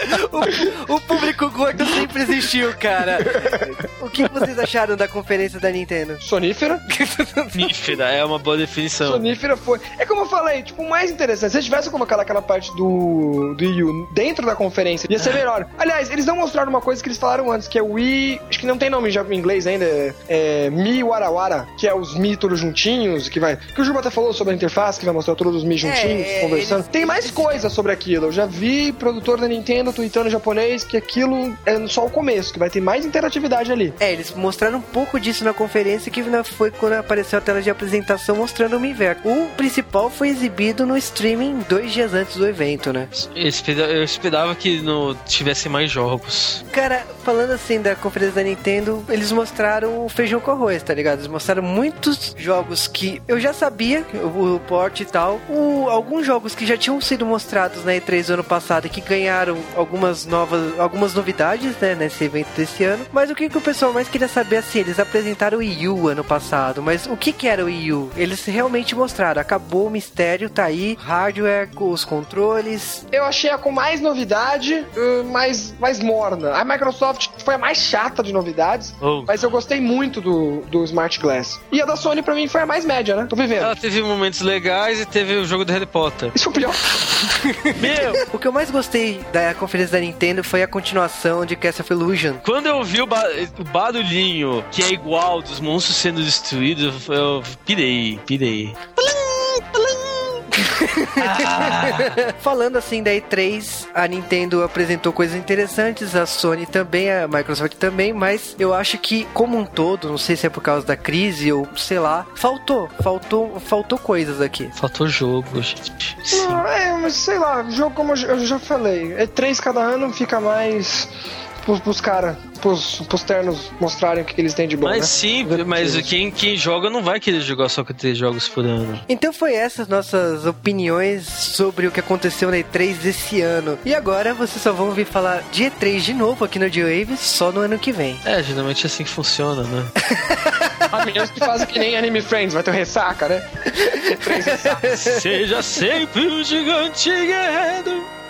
o, o público gordo sempre existiu, cara. O que vocês acharam da conferência da Nintendo? Sonífera. Sonífera é uma boa definição. Sonífera foi. É como eu falei, tipo, o mais interessante. Se eles tivessem colocado aquela parte do, do Wii U dentro da conferência, ia ser melhor. Aliás, eles não mostraram uma coisa que eles falaram antes, que é o Wii. Acho que não tem nome já em inglês ainda. É, é Mi Warawara, que é os Mi todos juntinhos, que vai. Que o Juba até falou sobre a interface, que vai mostrar todos os Mi juntinhos, É, conversando. eles- Tem mais eles- coisa sobre aquilo. Eu já vi produtor da Nintendo tweetando em japonês que aquilo é só o começo, que vai ter mais interatividade ali. É, eles mostraram um pouco disso na conferência, que foi quando apareceu a tela de apresentação mostrando o Miiverse. O principal foi exibido no streaming dois dias antes do evento, né? Eu esperava que no, tivesse mais jogos. Cara, falando assim da conferência da Nintendo, eles mostraram o feijão com arroz, tá ligado? Eles mostraram muitos jogos que eu já sabia, o, o port e tal. O- alguns jogos que já tinham sido mostrados na E3 do ano passado e que ganharam algumas novas, algumas novidades, né, nesse evento desse ano. Mas o que, que o pessoal mais queria saber, assim, eles apresentaram o Wii U ano passado, mas o que que era o Wii U? Eles realmente mostraram, acabou o mistério, tá aí, hardware, os controles, Eu achei a com mais novidade, uh, mais, mais morna. A Microsoft foi a mais chata de novidades, Oh. mas eu gostei muito do, do Smart Glass. E a da Sony, pra mim, foi a mais média, né? Tô vivendo. Ela teve momentos legais e teve o jogo do Harry Potter. Isso foi o pior. <laughs> Meu! O que eu mais gostei da conferência da Nintendo foi a continuação de Castle of Illusion. Quando eu vi o, ba- o barulhinho que é igual dos monstros sendo destruídos, eu, eu pirei, <laughs> Falando assim da E3, a Nintendo apresentou coisas interessantes, a Sony também, a Microsoft também, mas eu acho que como um todo, não sei se é por causa da crise ou sei lá, faltou, faltou, faltou coisas aqui. Faltou jogo, gente. Sim. Não, é, mas sei lá, jogo como eu já- eu já falei, é três cada ano, fica mais pros, pros caras, pros, pros ternos mostrarem o que, eles têm de bom, Mas né? sim, mas quem, quem joga não vai querer jogar só com três jogos por ano. Então foi essas nossas opiniões sobre o que aconteceu na E3 desse ano. E agora vocês só vão ouvir falar de E3 de novo aqui no G-Wave só no ano que vem. É, geralmente é assim que funciona, né? <laughs> A menos que fazem que nem Anime Friends, vai ter ressaca, né? <laughs> Seja sempre um gigante guerreiro.